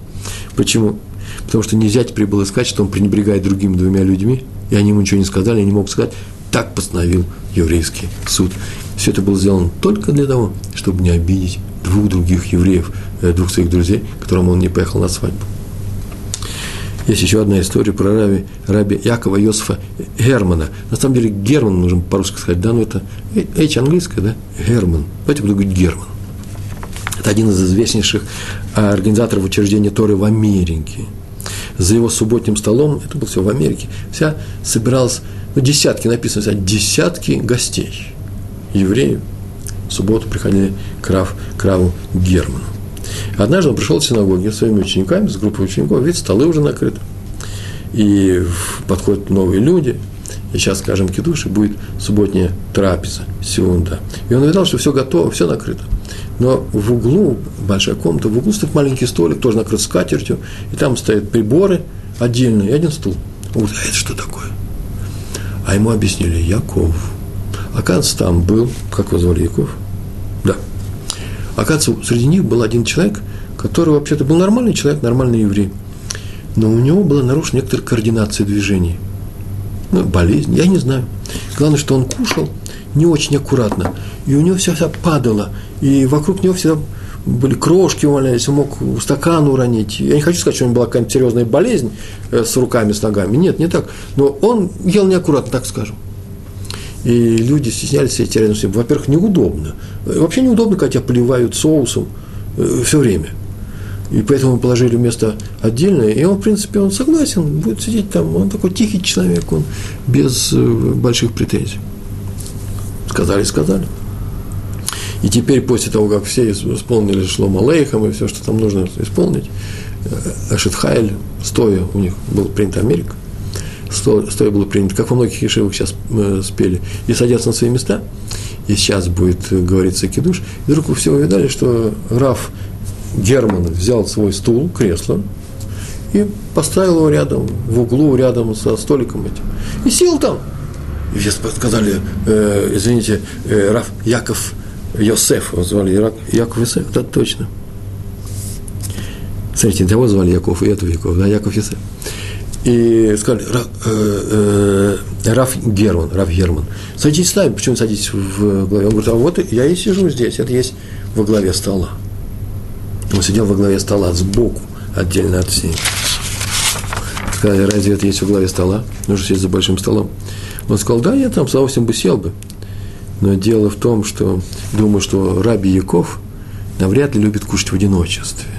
Почему? Потому что нельзя теперь было сказать, что он пренебрегает другими двумя людьми, и они ему ничего не сказали, не могут сказать. Так постановил еврейский суд. Все это было сделано только для того, чтобы не обидеть двух других евреев, э, двух своих друзей, которым он не поехал на свадьбу. Есть еще одна история про раби, раби Якова Йосифа Германа. На самом деле Герман нужно по-русски сказать, да, но это H английское, да, Герман. Давайте буду говорить Герман. Это один из известнейших а, организаторов учреждения Торы в Америке. За его субботним столом, это было все в Америке, вся собиралась, ну, десятки, написано, вся, десятки гостей, евреев. В субботу приходили к, Рав, к Раву Герману. Однажды он пришел в синагоге с своими учениками, с группой учеников, видит, столы уже накрыты. И подходят новые люди, и сейчас, скажем, кидуш, и будет субботняя трапеза, сеунда. И он увидел, что все готово, все накрыто. Но в углу, большая комната, в углу стоит маленький столик, тоже накрыт скатертью, и там стоят приборы отдельно, и один стул. Он говорит, а это что такое? А ему объяснили, Яков. Оказывается, там был, как его звали, Яков? Да, Оказывается, среди них был один человек, который вообще-то был нормальный человек, нормальный еврей. Но у него была нарушена некоторая координация движений. Ну, болезнь, я не знаю. Главное, что он кушал не очень аккуратно. И у него все вся падало. И вокруг него всегда были крошки валялись, он мог стакан уронить. Я не хочу сказать, что у него была какая-то серьезная болезнь э, с руками, с ногами. Нет, не так. Но он ел неаккуратно, так скажем. И люди стеснялись идти рядом с ним. Во-первых, неудобно. Вообще неудобно, когда тебя поливают соусом э, все время. И поэтому положили место отдельное. И он, в принципе, он согласен, будет сидеть там. Он такой тихий человек, он без э, больших претензий. Сказали, сказали. И теперь, после того, как все исполнили Шлома Лейхам и все, что там нужно исполнить, Ашитхайль, стоя у них был принят Америка, стоя было принято, как во многих ешивах сейчас э, спели, и садятся на свои места, и сейчас будет говориться кидуш, и вдруг вы все увидали, что Раф Герман взял свой стул, кресло, и поставил его рядом, в углу, рядом со столиком этим, и сел там. Все сказали, э, извините, э, Раф Яков Йосеф, его звали Яков Йосеф, да, точно. Смотрите, того звали Яков, и этого Яков, да, Яков Йосеф. И сказали, Раф, э, э, Раф Герман, Раф Герман, садитесь с нами, почему садитесь в главе? Он говорит, а вот я и сижу здесь, это есть во главе стола. Он сидел во главе стола сбоку, отдельно от всех. Сказали, разве это есть во главе стола? Нужно сесть за большим столом. Он сказал, да, я там с удовольствием бы сел бы. Но дело в том, что думаю, что Раби Яков навряд ли любит кушать в одиночестве.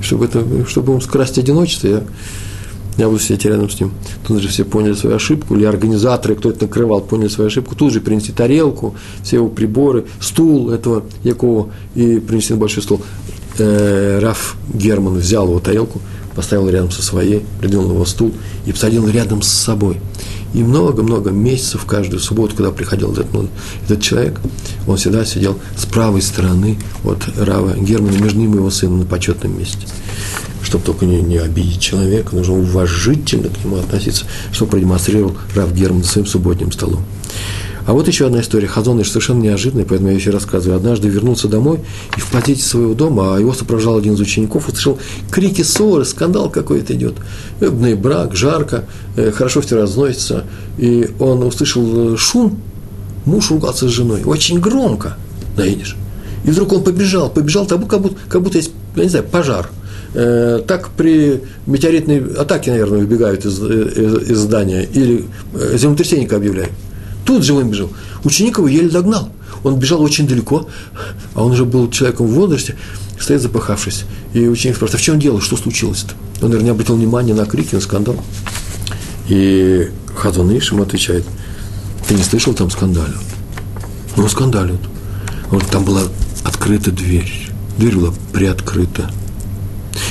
Чтобы, это, чтобы ему скрасить одиночество, я, я буду сидеть рядом с ним. Тут же все поняли свою ошибку, или организаторы, кто это накрывал, поняли свою ошибку. Тут же принести тарелку, все его приборы, стул этого Якова, и принести на большой стол. Э, Раф Герман взял его тарелку, поставил рядом со своей, придвинул его стул и посадил рядом с собой. И много-много месяцев каждую субботу, когда приходил этот, ну, этот человек, он всегда сидел с правой стороны от Рава Германа, между ним и его сыном на почетном месте. Чтобы только не, не обидеть человека, нужно уважительно к нему относиться, что продемонстрировал Рав Герман своим субботним столом. А вот еще одна история. Хазон совершенно неожиданная, поэтому я еще рассказываю. Однажды вернулся домой и в подъезде своего дома, а его сопровождал один из учеников, услышал крики ссоры, скандал какой-то идет. Бный брак, жарко, э, хорошо все разносится. И он услышал э, шум, муж ругался с женой, очень громко, наедешь. И вдруг он побежал, побежал, как будто, как будто есть, я не знаю, пожар. Э, так при метеоритной атаке, наверное, выбегают из, из, из здания или землетрясение объявляют. Тут же он бежал. Ученик его еле догнал. Он бежал очень далеко, а он уже был человеком в возрасте, стоит запахавшись. И ученик спрашивает, а в чем дело, что случилось-то? Он, наверное, не обратил внимания на крики, на скандал. И Хазон ему отвечает, ты не слышал, там скандалят? Ну, скандалят. Он там была открыта дверь. Дверь была приоткрыта.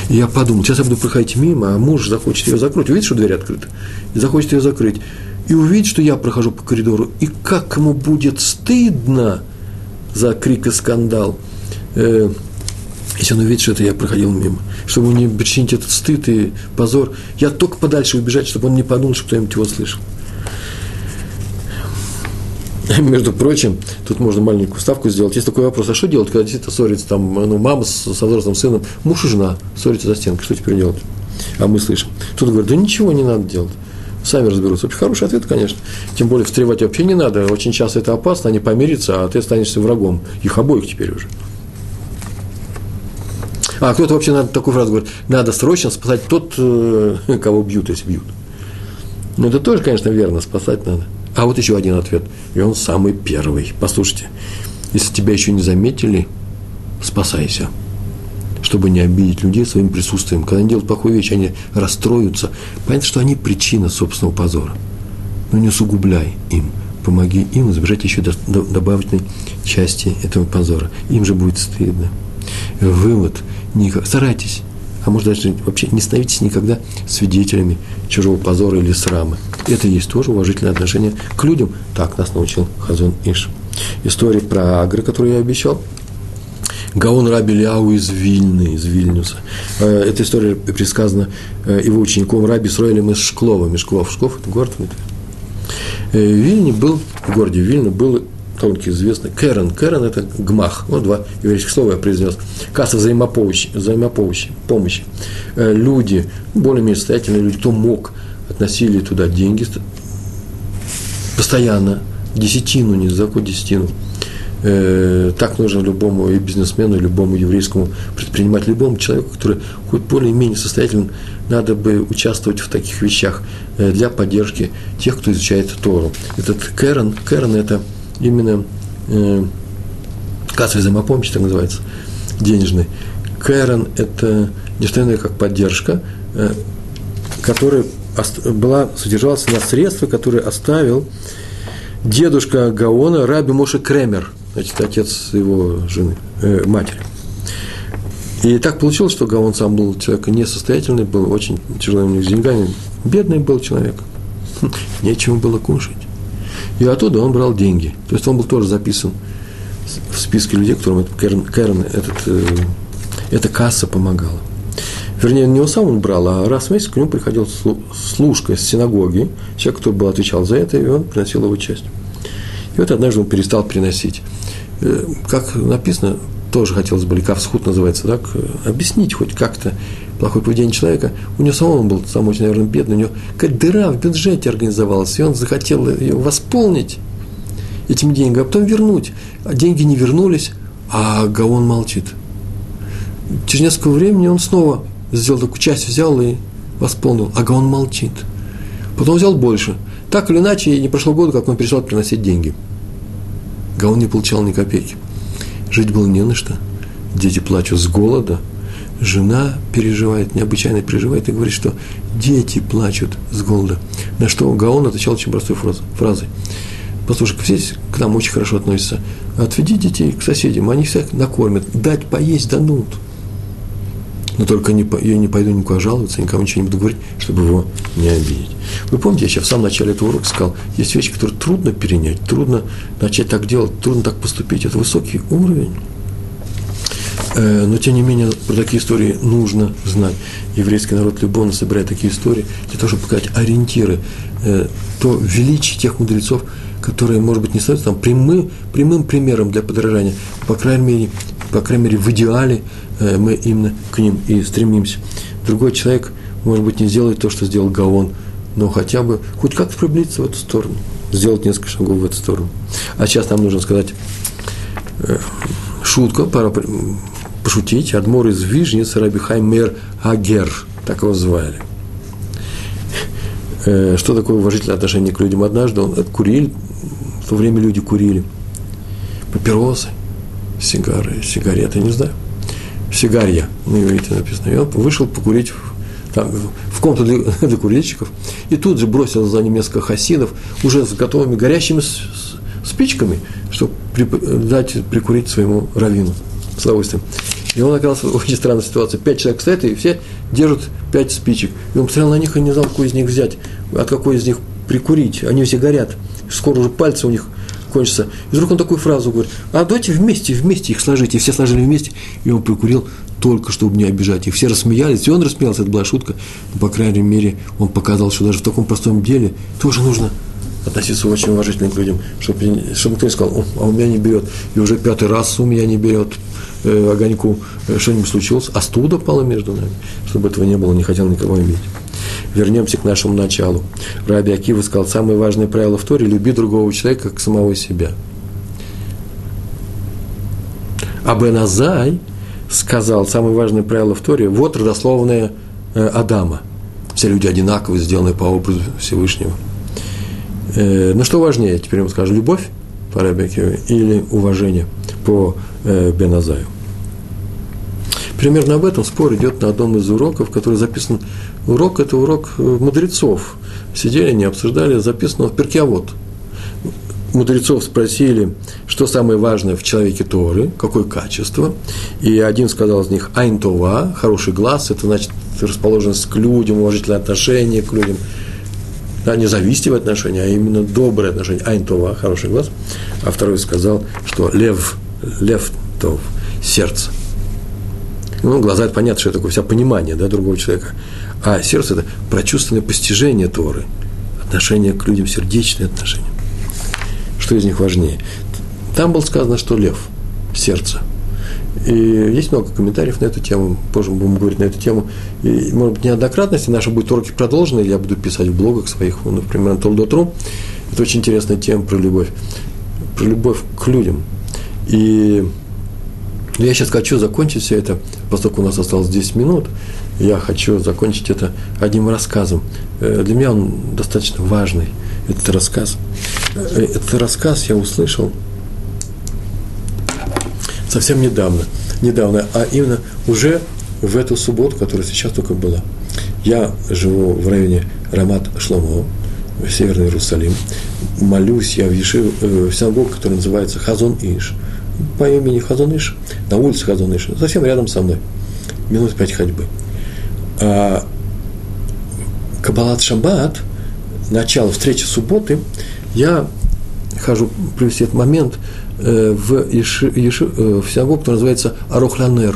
И я подумал, сейчас я буду проходить мимо, а муж захочет ее закрыть. Увидит, что дверь открыта, и захочет ее закрыть и увидит, что я прохожу по коридору, и как ему будет стыдно за крик и скандал, э, если он увидит, что это я проходил мимо, чтобы не причинить этот стыд и позор, я только подальше убежать, чтобы он не подумал, что кто-нибудь его слышал. Между прочим, тут можно маленькую ставку сделать. Есть такой вопрос, а что делать, когда действительно ссорится там, ну, мама с, со взрослым сыном, муж и жена ссорятся за стенкой, что теперь делать? А мы слышим. Тут говорят, да ничего не надо делать сами разберутся. Очень хороший ответ, конечно. Тем более встревать вообще не надо. Очень часто это опасно, они помирятся, а ты останешься врагом. Их обоих теперь уже. А кто-то вообще надо такую фразу говорит, надо срочно спасать тот, э, кого бьют, если бьют. Ну, это тоже, конечно, верно, спасать надо. А вот еще один ответ, и он самый первый. Послушайте, если тебя еще не заметили, спасайся чтобы не обидеть людей своим присутствием. Когда они делают плохую вещь, они расстроятся. Понятно, что они причина собственного позора. Но не усугубляй им. Помоги им избежать еще добавочной части этого позора. Им же будет стыдно. Вывод. Старайтесь а может даже вообще не становитесь никогда свидетелями чужого позора или срамы. Это есть тоже уважительное отношение к людям. Так нас научил Хазон Иш. История про Агры, которую я обещал – Гаон Раби Ляу из Вильны, из Вильнюса. Э, эта история предсказана э, его учеником Раби Сроэлем из Шклова. Мешклов, Шклов – это город э, В Вильне был, в городе Вильна был тонкий известный Керен. Керен – это гмах. Ну, два еврейских слова я произнес. Касса взаимопомощи. взаимопомощи помощи. Люди, более-менее состоятельные люди, кто мог, относили туда деньги постоянно, десятину, не закон десятину – Э, так нужно любому и бизнесмену, и любому еврейскому предпринимателю, любому человеку, который хоть более-менее состоятельным, надо бы участвовать в таких вещах э, для поддержки тех, кто изучает Тору. Этот Кэрон, Кэрон – это именно э, кассовый взаимопомощь, так называется, денежный. Кэрон – это не что иное, как поддержка, э, которая была, содержалась на средства, которые оставил дедушка Гаона Раби Моше Кремер, значит, отец его жены, э, матери. И так получилось, что Гаон сам был человек несостоятельный, был очень тяжелый у них с деньгами, бедный был человек, нечего было кушать. И оттуда он брал деньги. То есть он был тоже записан в списке людей, которым этот Керн, Керн этот, э, эта касса помогала. Вернее, не он сам он брал, а раз в месяц к нему приходил служка из синагоги, человек, который был отвечал за это, и он приносил его часть. И вот однажды он перестал приносить. Э, как написано, тоже хотелось бы, Ликавсхуд называется, так, объяснить хоть как-то плохое поведение человека. У него самого он был сам очень, наверное, бедный, у него какая дыра в бюджете организовалась, и он захотел ее восполнить этими деньгами, а потом вернуть. А деньги не вернулись, а Гаон молчит. Через несколько времени он снова сделал такую часть, взял и восполнил, а Гаон молчит. Потом взял больше. Так или иначе, не прошло года, как он перестал приносить деньги. Гаон не получал ни копейки. Жить было не на что. Дети плачут с голода. Жена переживает, необычайно переживает и говорит, что дети плачут с голода. На что Гаон отвечал очень простой фразой. Послушай, все к нам очень хорошо относятся. Отведи детей к соседям, они всех накормят. Дать поесть дадут. Но только не, я не пойду никуда жаловаться, никому ничего не буду говорить, чтобы его не обидеть. Вы помните, я сейчас в самом начале этого урока сказал, есть вещи, которые трудно перенять, трудно начать так делать, трудно так поступить. Это высокий уровень. Э, но, тем не менее, про такие истории нужно знать. Еврейский народ любовно собирает такие истории для того, чтобы показать ориентиры, э, то величие тех мудрецов, которые, может быть, не становятся там прямым, прямым примером для подражания, по крайней мере, по крайней мере, в идеале э, мы именно к ним и стремимся. Другой человек, может быть, не сделает то, что сделал Гаон, но хотя бы хоть как-то приблизиться в эту сторону, сделать несколько шагов в эту сторону. А сейчас нам нужно сказать э, шутку, пора пошутить. Адмор из Вижницы, Раби Хаймер Агер, так его звали. Э, что такое уважительное отношение к людям? Однажды он курил, в то время люди курили папиросы, сигары, сигареты, не знаю, сигарья, на иврите написано. И он вышел покурить там, в комнату для, для курильщиков, и тут же бросил за ним несколько хасидов, уже с готовыми горящими спичками, чтобы при, дать прикурить своему равину с удовольствием. И он оказался в очень странной ситуации. Пять человек стоят, и все держат пять спичек. И он посмотрел на них и не знал, какой из них взять, от какой из них прикурить. Они все горят. Скоро уже пальцы у них кончатся. И вдруг он такую фразу говорит, а давайте вместе, вместе их сложите. И все сложили вместе, и он прикурил только чтобы не обижать их. Все рассмеялись, и он рассмеялся, это была шутка. Но, по крайней мере, он показал, что даже в таком простом деле тоже нужно относиться очень уважительно к людям, чтобы, чтобы никто не сказал, а у меня не берет, и уже пятый раз у меня не берет э, огоньку, э, что-нибудь случилось, а студа пала между нами, чтобы этого не было, не хотел никого иметь. Вернемся к нашему началу. Раби Акива сказал, самое важное правило в Торе – люби другого человека, как самого себя. А Беназай сказал, самое важное правило в Торе – вот родословная э, Адама. Все люди одинаковые, сделаны по образу Всевышнего – Э, ну, что важнее, теперь мы скажем, любовь по Ребекке или уважение по э, Беназаю? Примерно об этом спор идет на одном из уроков, который записан. Урок – это урок э, мудрецов. Сидели, не обсуждали, записано в Перкиавод. Мудрецов спросили, что самое важное в человеке Торы, какое качество. И один сказал из них «Айнтова», хороший глаз, это значит расположенность к людям, уважительное отношение к людям – да, не завистливые отношения, а именно добрые отношения. Айнтова, хороший глаз. А второй сказал, что лев, лев тов, сердце. Ну, глаза, это понятно, что это такое вся понимание да, другого человека. А сердце – это прочувственное постижение Торы, отношение к людям, сердечные отношения. Что из них важнее? Там было сказано, что лев, сердце – и есть много комментариев на эту тему, позже мы будем говорить на эту тему. И, может быть, неоднократно, если наши будут уроки продолжены, я буду писать в блогах своих, ну, например, на Толдотру. Это очень интересная тема про любовь. Про любовь к людям. И я сейчас хочу закончить все это, поскольку у нас осталось 10 минут, я хочу закончить это одним рассказом. Э, для меня он достаточно важный, этот рассказ. Э, этот рассказ я услышал – совсем недавно, недавно, а именно уже в эту субботу, которая сейчас только была. Я живу в районе Рамат Шломо, Северный Иерусалим, молюсь я в, Ешив, э, в синагогу, которая называется Хазон Иш, по имени Хазон Иш, на улице Хазон Иш, совсем рядом со мной, минут пять ходьбы. А Кабалат Шаббат, начало встречи субботы, я хожу привести этот момент э, в, Еши, Еши, э, в синагогу, которая называется Арохлянер,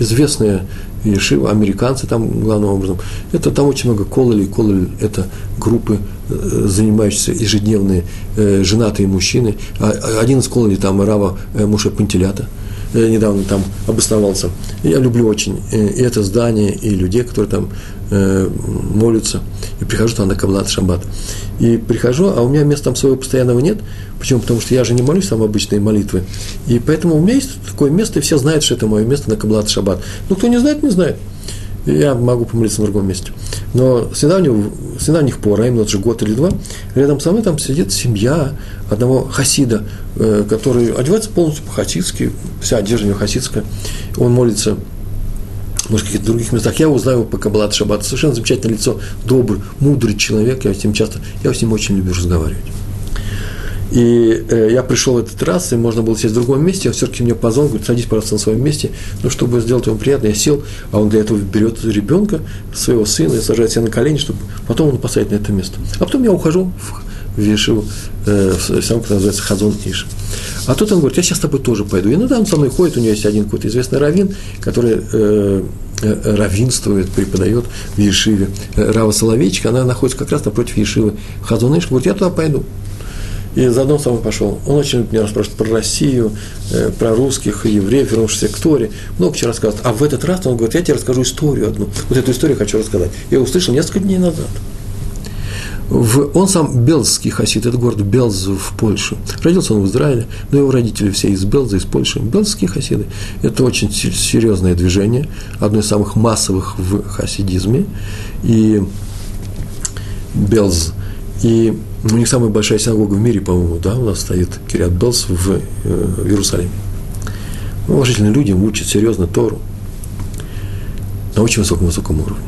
известная Ешива, американцы там главным образом. Это там очень много кололи. Кололи – это группы, э, занимающиеся ежедневные женатые мужчины. А, один из кололи там Рава Муша Пантелята – я недавно там обосновался. Я люблю очень и это здание, и людей, которые там э, молятся. И прихожу там на Каблат Шаббат. И прихожу, а у меня места там своего постоянного нет. Почему? Потому что я же не молюсь там обычные молитвы. И поэтому у меня есть такое место, и все знают, что это мое место на Каблат Шаббат. Ну, кто не знает, не знает. Я могу помолиться на другом месте. Но с недавних, с недавних пор, а именно уже год или два, рядом со мной там сидит семья одного хасида, э, который одевается полностью по-хасидски, вся одежда у него хасидская. Он молится может, в каких-то других местах. Я его знаю по Каббалат Шаббат. Совершенно замечательное лицо, добрый, мудрый человек. Я с ним часто, я с ним очень люблю разговаривать. И э, я пришел в этот раз, и можно было сесть в другом месте, он все-таки мне позвонил, говорит, садись, пожалуйста, на своем месте. Ну, чтобы сделать ему приятно, я сел, а он для этого берет ребенка, своего сына, и сажает себя на колени, чтобы потом он посадить на это место. А потом я ухожу в Вишиву, э, в самом, который называется Хазон Иш. А тут он говорит, я сейчас с тобой тоже пойду. И иногда он со мной ходит, у него есть один какой-то известный раввин, который э, э, раввинствует, преподает в Ешиве. Э, Рава Соловейчик, она находится как раз напротив Ешивы Хазон Иш, говорит, я туда пойду. И заодно с тобой пошел. Он очень меня расспрашивает про Россию, э, про русских, евреев, вернувшихся к Торе. Много чего рассказывает. А в этот раз он говорит, я тебе расскажу историю одну. Вот эту историю хочу рассказать. Я услышал несколько дней назад. В, он сам Белзский хасид, это город Белз в Польше. Родился он в Израиле, но его родители все из Белза, из Польши. Белзские хасиды – это очень серьезное движение, одно из самых массовых в хасидизме. И Белз. И у них самая большая синагога в мире, по-моему, да, у нас стоит Кириат Белс в, э, в Иерусалиме. Ну, уважительные люди учат серьезно Тору на очень высоком-высоком уровне.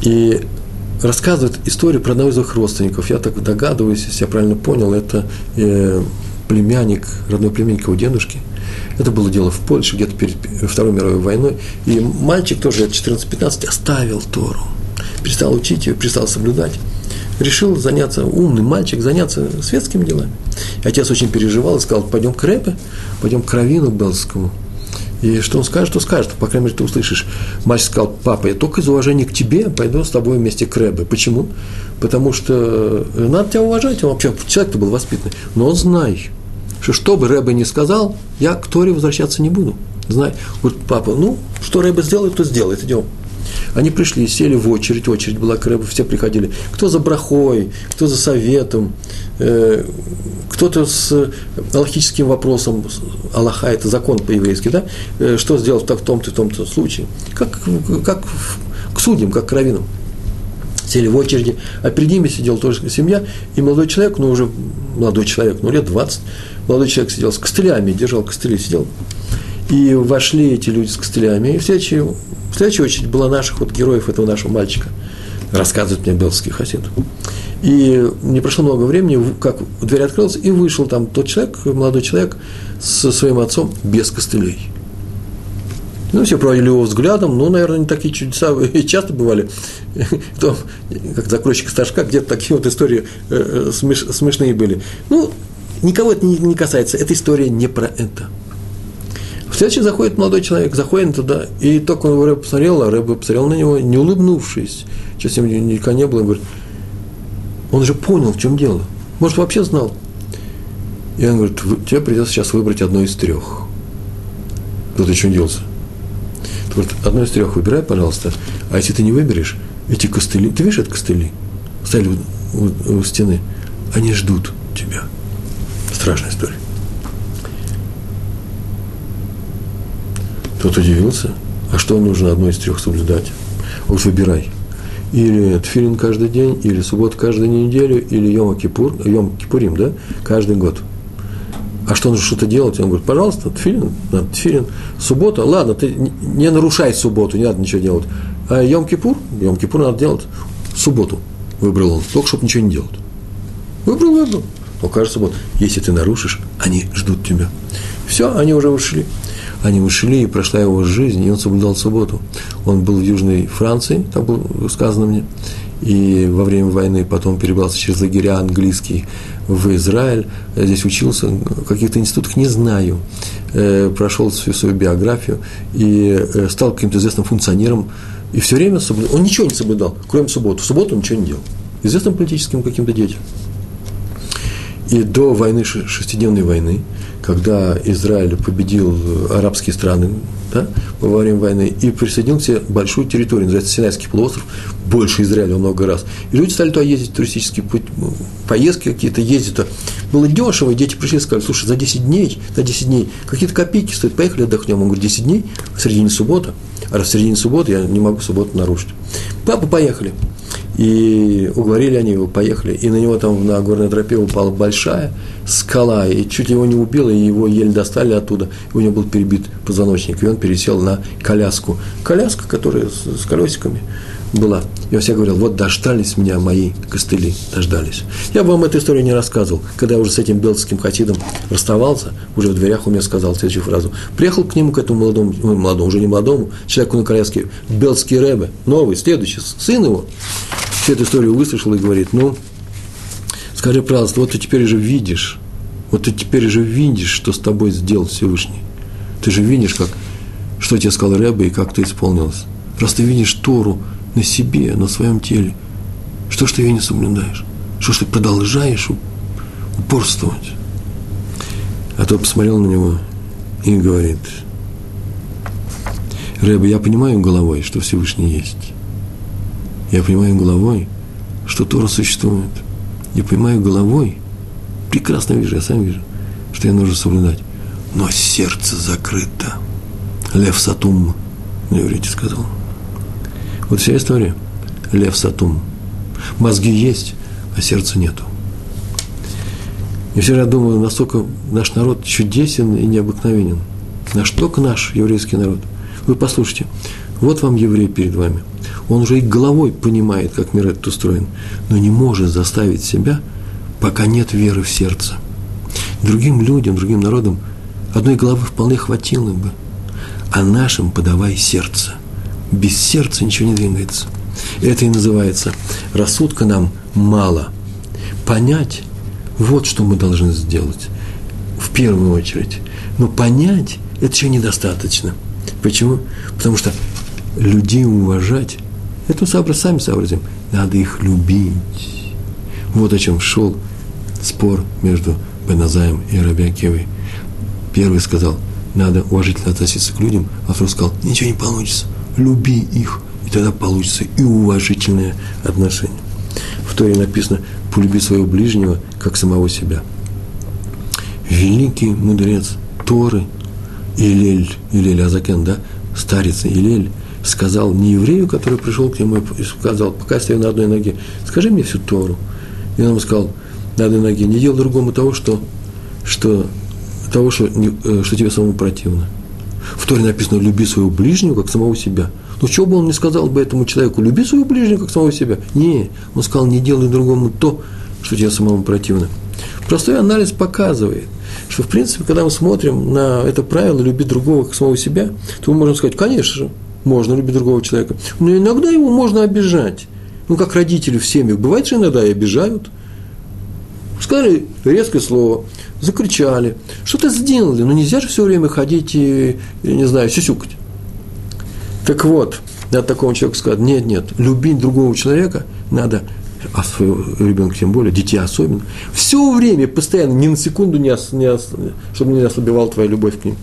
И рассказывает историю про одного из их родственников. Я так догадываюсь, если я правильно понял, это э, племянник, родной племянник его дедушки. Это было дело в Польше, где-то перед Второй мировой войной. И мальчик тоже лет 14-15 оставил Тору, перестал учить ее, перестал соблюдать решил заняться, умный мальчик, заняться светскими делами. И отец очень переживал и сказал, пойдем к Рэпе, пойдем к Равину Белскому. И что он скажет, то скажет, по крайней мере, ты услышишь. Мальчик сказал, папа, я только из уважения к тебе пойду с тобой вместе к Рэбе. Почему? Потому что э, надо тебя уважать, он вообще человек-то был воспитанный. Но знай, что что бы Рэбе не сказал, я к Торе возвращаться не буду. Знай. Говорит, папа, ну, что Рэбе сделает, то сделает, идем. Они пришли, сели в очередь, очередь была к Рэбу, все приходили. Кто за брахой, кто за советом, э, кто-то с аллахическим вопросом, Аллаха – это закон по-еврейски, да, э, что сделать в том-то и том-то случае. Как, как к судьям, как к раввинам. Сели в очереди, а перед ними сидела тоже семья, и молодой человек, ну уже молодой человек, ну лет 20, молодой человек сидел с костылями, держал костыли, сидел. И вошли эти люди с костылями, и в следующую в следующую очередь была наших вот героев этого нашего мальчика, рассказывает мне Белский хасид. И не прошло много времени, как дверь открылась, и вышел там тот человек, молодой человек, со своим отцом без костылей. Ну, все проводили его взглядом, ну, наверное, не такие чудеса и часто бывали. То, как закройщик стажка, где-то такие вот истории э, э, смеш, смешные были. Ну, никого это не, не касается, эта история не про это. В следующий заходит молодой человек, заходит туда, и только он Рэб посмотрел, а Рэб посмотрел на него, не улыбнувшись, что с ним никогда не было, говорит, он же понял, в чем дело. Может, вообще знал. И он говорит, тебе придется сейчас выбрать одно из трех. Тут еще делся. Говорит, одно из трех выбирай, пожалуйста. А если ты не выберешь, эти костыли, ты видишь, это костыли, стояли у, у, у стены, они ждут тебя. Страшная история. Тот удивился. А что нужно одно из трех соблюдать? Вот выбирай. Или тфилин каждый день, или суббот каждую неделю, или Йома Кипур, Йом Кипурим, да, каждый год. А что нужно что-то делать? Он говорит, пожалуйста, тфилин, надо тфилин. Суббота, ладно, ты не нарушай субботу, не надо ничего делать. А Йом Кипур, Йом Кипур надо делать субботу. Выбрал он, только чтобы ничего не делать. Выбрал, выбрал. Но кажется, вот, если ты нарушишь, они ждут тебя. Все, они уже ушли. Они ушли, и прошла его жизнь, и он соблюдал субботу. Он был в Южной Франции, так было сказано мне, и во время войны потом перебрался через лагеря английские в Израиль, здесь учился, каких-то институтах, не знаю, э, прошел всю свою биографию и э, стал каким-то известным функционером, и все время соблюдал, он ничего не соблюдал, кроме субботы, в субботу он ничего не делал, известным политическим каким-то деятелем. И до войны, шестидневной войны, когда Израиль победил арабские страны да, во время войны и присоединил к себе большую территорию, называется Синайский полуостров, больше Израиля много раз. И люди стали туда ездить, туристические путь, поездки какие-то туда. Было дешево, и дети пришли и сказали, слушай, за 10 дней, за 10 дней, какие-то копейки стоят, поехали отдохнем. Он говорит, 10 дней, в середине субботы, а в середине субботы я не могу субботу нарушить. Папа, поехали. И уговорили они его, поехали. И на него там на горной тропе упала большая скала, и чуть его не убило, и его еле достали оттуда. И у него был перебит позвоночник, и он пересел на коляску. Коляска, которая с, с колесиками была. И он все говорил, вот дождались меня мои костыли, дождались. Я вам эту историю не рассказывал. Когда я уже с этим белским хасидом расставался, уже в дверях у меня сказал следующую фразу. Приехал к нему, к этому молодому, ну, молодому, уже не молодому, человеку на коляске, белский рэбе, новый, следующий, сын его, всю эту историю выслушал и говорит, ну, скажи, пожалуйста, вот ты теперь же видишь, вот ты теперь же видишь, что с тобой сделал Всевышний. Ты же видишь, как, что тебе сказал Рэбе и как ты исполнилось. Просто видишь Тору на себе, на своем теле. Что ж ты ее не соблюдаешь? Что ж ты продолжаешь упорствовать? А тот посмотрел на него и говорит, Рэбе, я понимаю головой, что Всевышний есть. Я понимаю головой, что Тора существует. Я понимаю головой, прекрасно вижу, я сам вижу, что я нужно соблюдать. Но сердце закрыто. Лев Сатум на иврите сказал. Вот вся история. Лев Сатум. Мозги есть, а сердца нету. Я думаю, настолько наш народ чудесен и необыкновенен. Наш только наш еврейский народ. Вы послушайте, вот вам еврей перед вами – он уже и головой понимает, как мир этот устроен, но не может заставить себя, пока нет веры в сердце. Другим людям, другим народам одной головы вполне хватило бы, а нашим подавай сердце. Без сердца ничего не двигается. Это и называется рассудка нам мало. Понять – вот что мы должны сделать в первую очередь. Но понять – это еще недостаточно. Почему? Потому что людей уважать это сами сообразим. Надо их любить. Вот о чем шел спор между Беназаем и Рабиакевой. Первый сказал, надо уважительно относиться к людям, а второй сказал, ничего не получится, люби их, и тогда получится и уважительное отношение. В Торе написано, полюби своего ближнего, как самого себя. Великий мудрец Торы, Илель, Илель Азакен, да, старец Илель – сказал не еврею, который пришел к нему и сказал, пока я стою на одной ноге, скажи мне всю Тору. И он ему сказал, на одной ноге, не делай другому того, что, что, того, что, э, что тебе самому противно. В Торе написано, люби своего ближнего, как самого себя. Ну, чего бы он не сказал бы этому человеку, люби своего ближнего, как самого себя? Не, он сказал, не делай другому то, что тебе самому противно. Простой анализ показывает, что, в принципе, когда мы смотрим на это правило «люби другого, как самого себя», то мы можем сказать, конечно же, можно любить другого человека. Но иногда его можно обижать. Ну, как родители в семьях. Бывает, что иногда и обижают. Сказали резкое слово, закричали, что-то сделали. Но нельзя же все время ходить и, я не знаю, сюсюкать. Так вот, надо такому человеку сказать, нет, нет, любить другого человека надо, а своего ребенка тем более, детей особенно, все время, постоянно, ни на секунду, не, ос, не ос, чтобы не ослабевала твоя любовь к ним.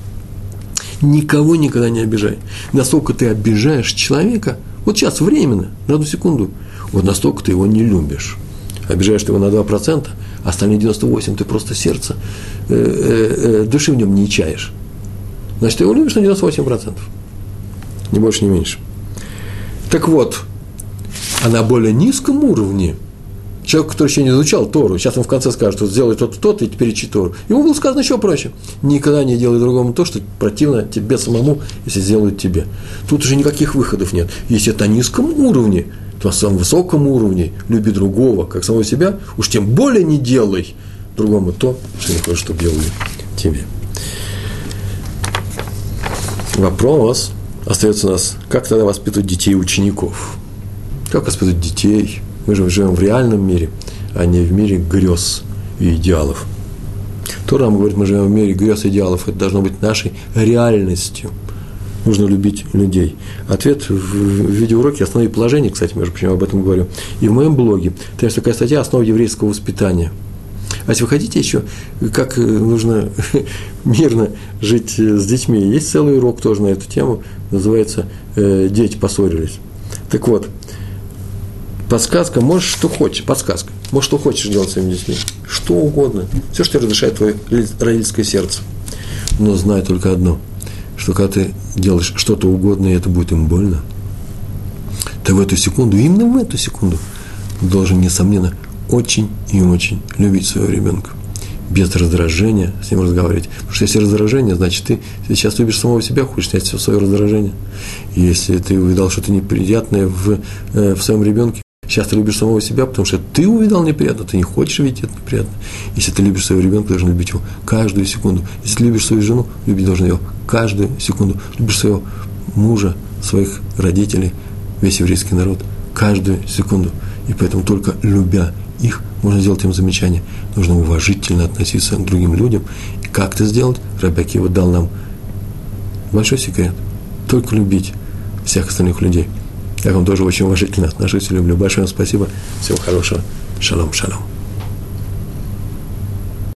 Никого никогда не обижай. Настолько ты обижаешь человека, вот сейчас временно, на одну секунду, вот настолько ты его не любишь. Обижаешь ты его на 2%, а остальные 98% ты просто сердце, э, э, э, души в нем не чаешь. Значит, ты его любишь на 98%. Ни больше, ни меньше. Так вот, а на более низком уровне – Человек, который еще не изучал Тору, сейчас он в конце скажет, что сделай тот тот и теперь учи Тору. Ему было сказано еще проще. Никогда не делай другому то, что противно тебе самому, если сделают тебе. Тут уже никаких выходов нет. Если это на низком уровне, на самом высоком уровне люби другого, как самого себя, уж тем более не делай другому то, что не хочешь, чтобы делали тебе. Вопрос остается у нас, как тогда воспитывать детей и учеников? Как воспитывать детей? Мы же живем в реальном мире, а не в мире грез и идеалов. Тора нам говорит, мы живем в мире грез и идеалов. Это должно быть нашей реальностью. Нужно любить людей. Ответ в видеоуроке «Основные положения», кстати, между прочим, об этом говорю. И в моем блоге. Там есть такая статья «Основа еврейского воспитания». А если вы хотите еще, как нужно мирно жить с детьми, есть целый урок тоже на эту тему, называется «Дети поссорились». Так вот, Подсказка, можешь что хочешь, подсказка. Можешь что хочешь делать своими детьми. Что угодно. Все, что разрешает твое родительское сердце. Но знай только одно, что когда ты делаешь что-то угодное, и это будет им больно, ты в эту секунду, именно в эту секунду, должен, несомненно, очень и очень любить своего ребенка. Без раздражения с ним разговаривать. Потому что если раздражение, значит, ты сейчас любишь самого себя, хочешь снять все свое раздражение. Если ты увидал что-то неприятное в, э, в своем ребенке, Сейчас ты любишь самого себя, потому что ты увидал неприятно, ты не хочешь видеть это неприятно. Если ты любишь своего ребенка, должен любить его каждую секунду. Если ты любишь свою жену, любить должен ее каждую секунду. Любишь своего мужа, своих родителей, весь еврейский народ, каждую секунду. И поэтому только любя их, можно сделать им замечание. Нужно уважительно относиться к другим людям. И как это сделать? Рабякива дал нам большой секрет. Только любить всех остальных людей – я к вам тоже очень уважительно отношусь и люблю. Большое вам спасибо. Всего хорошего. Шалом, шалом.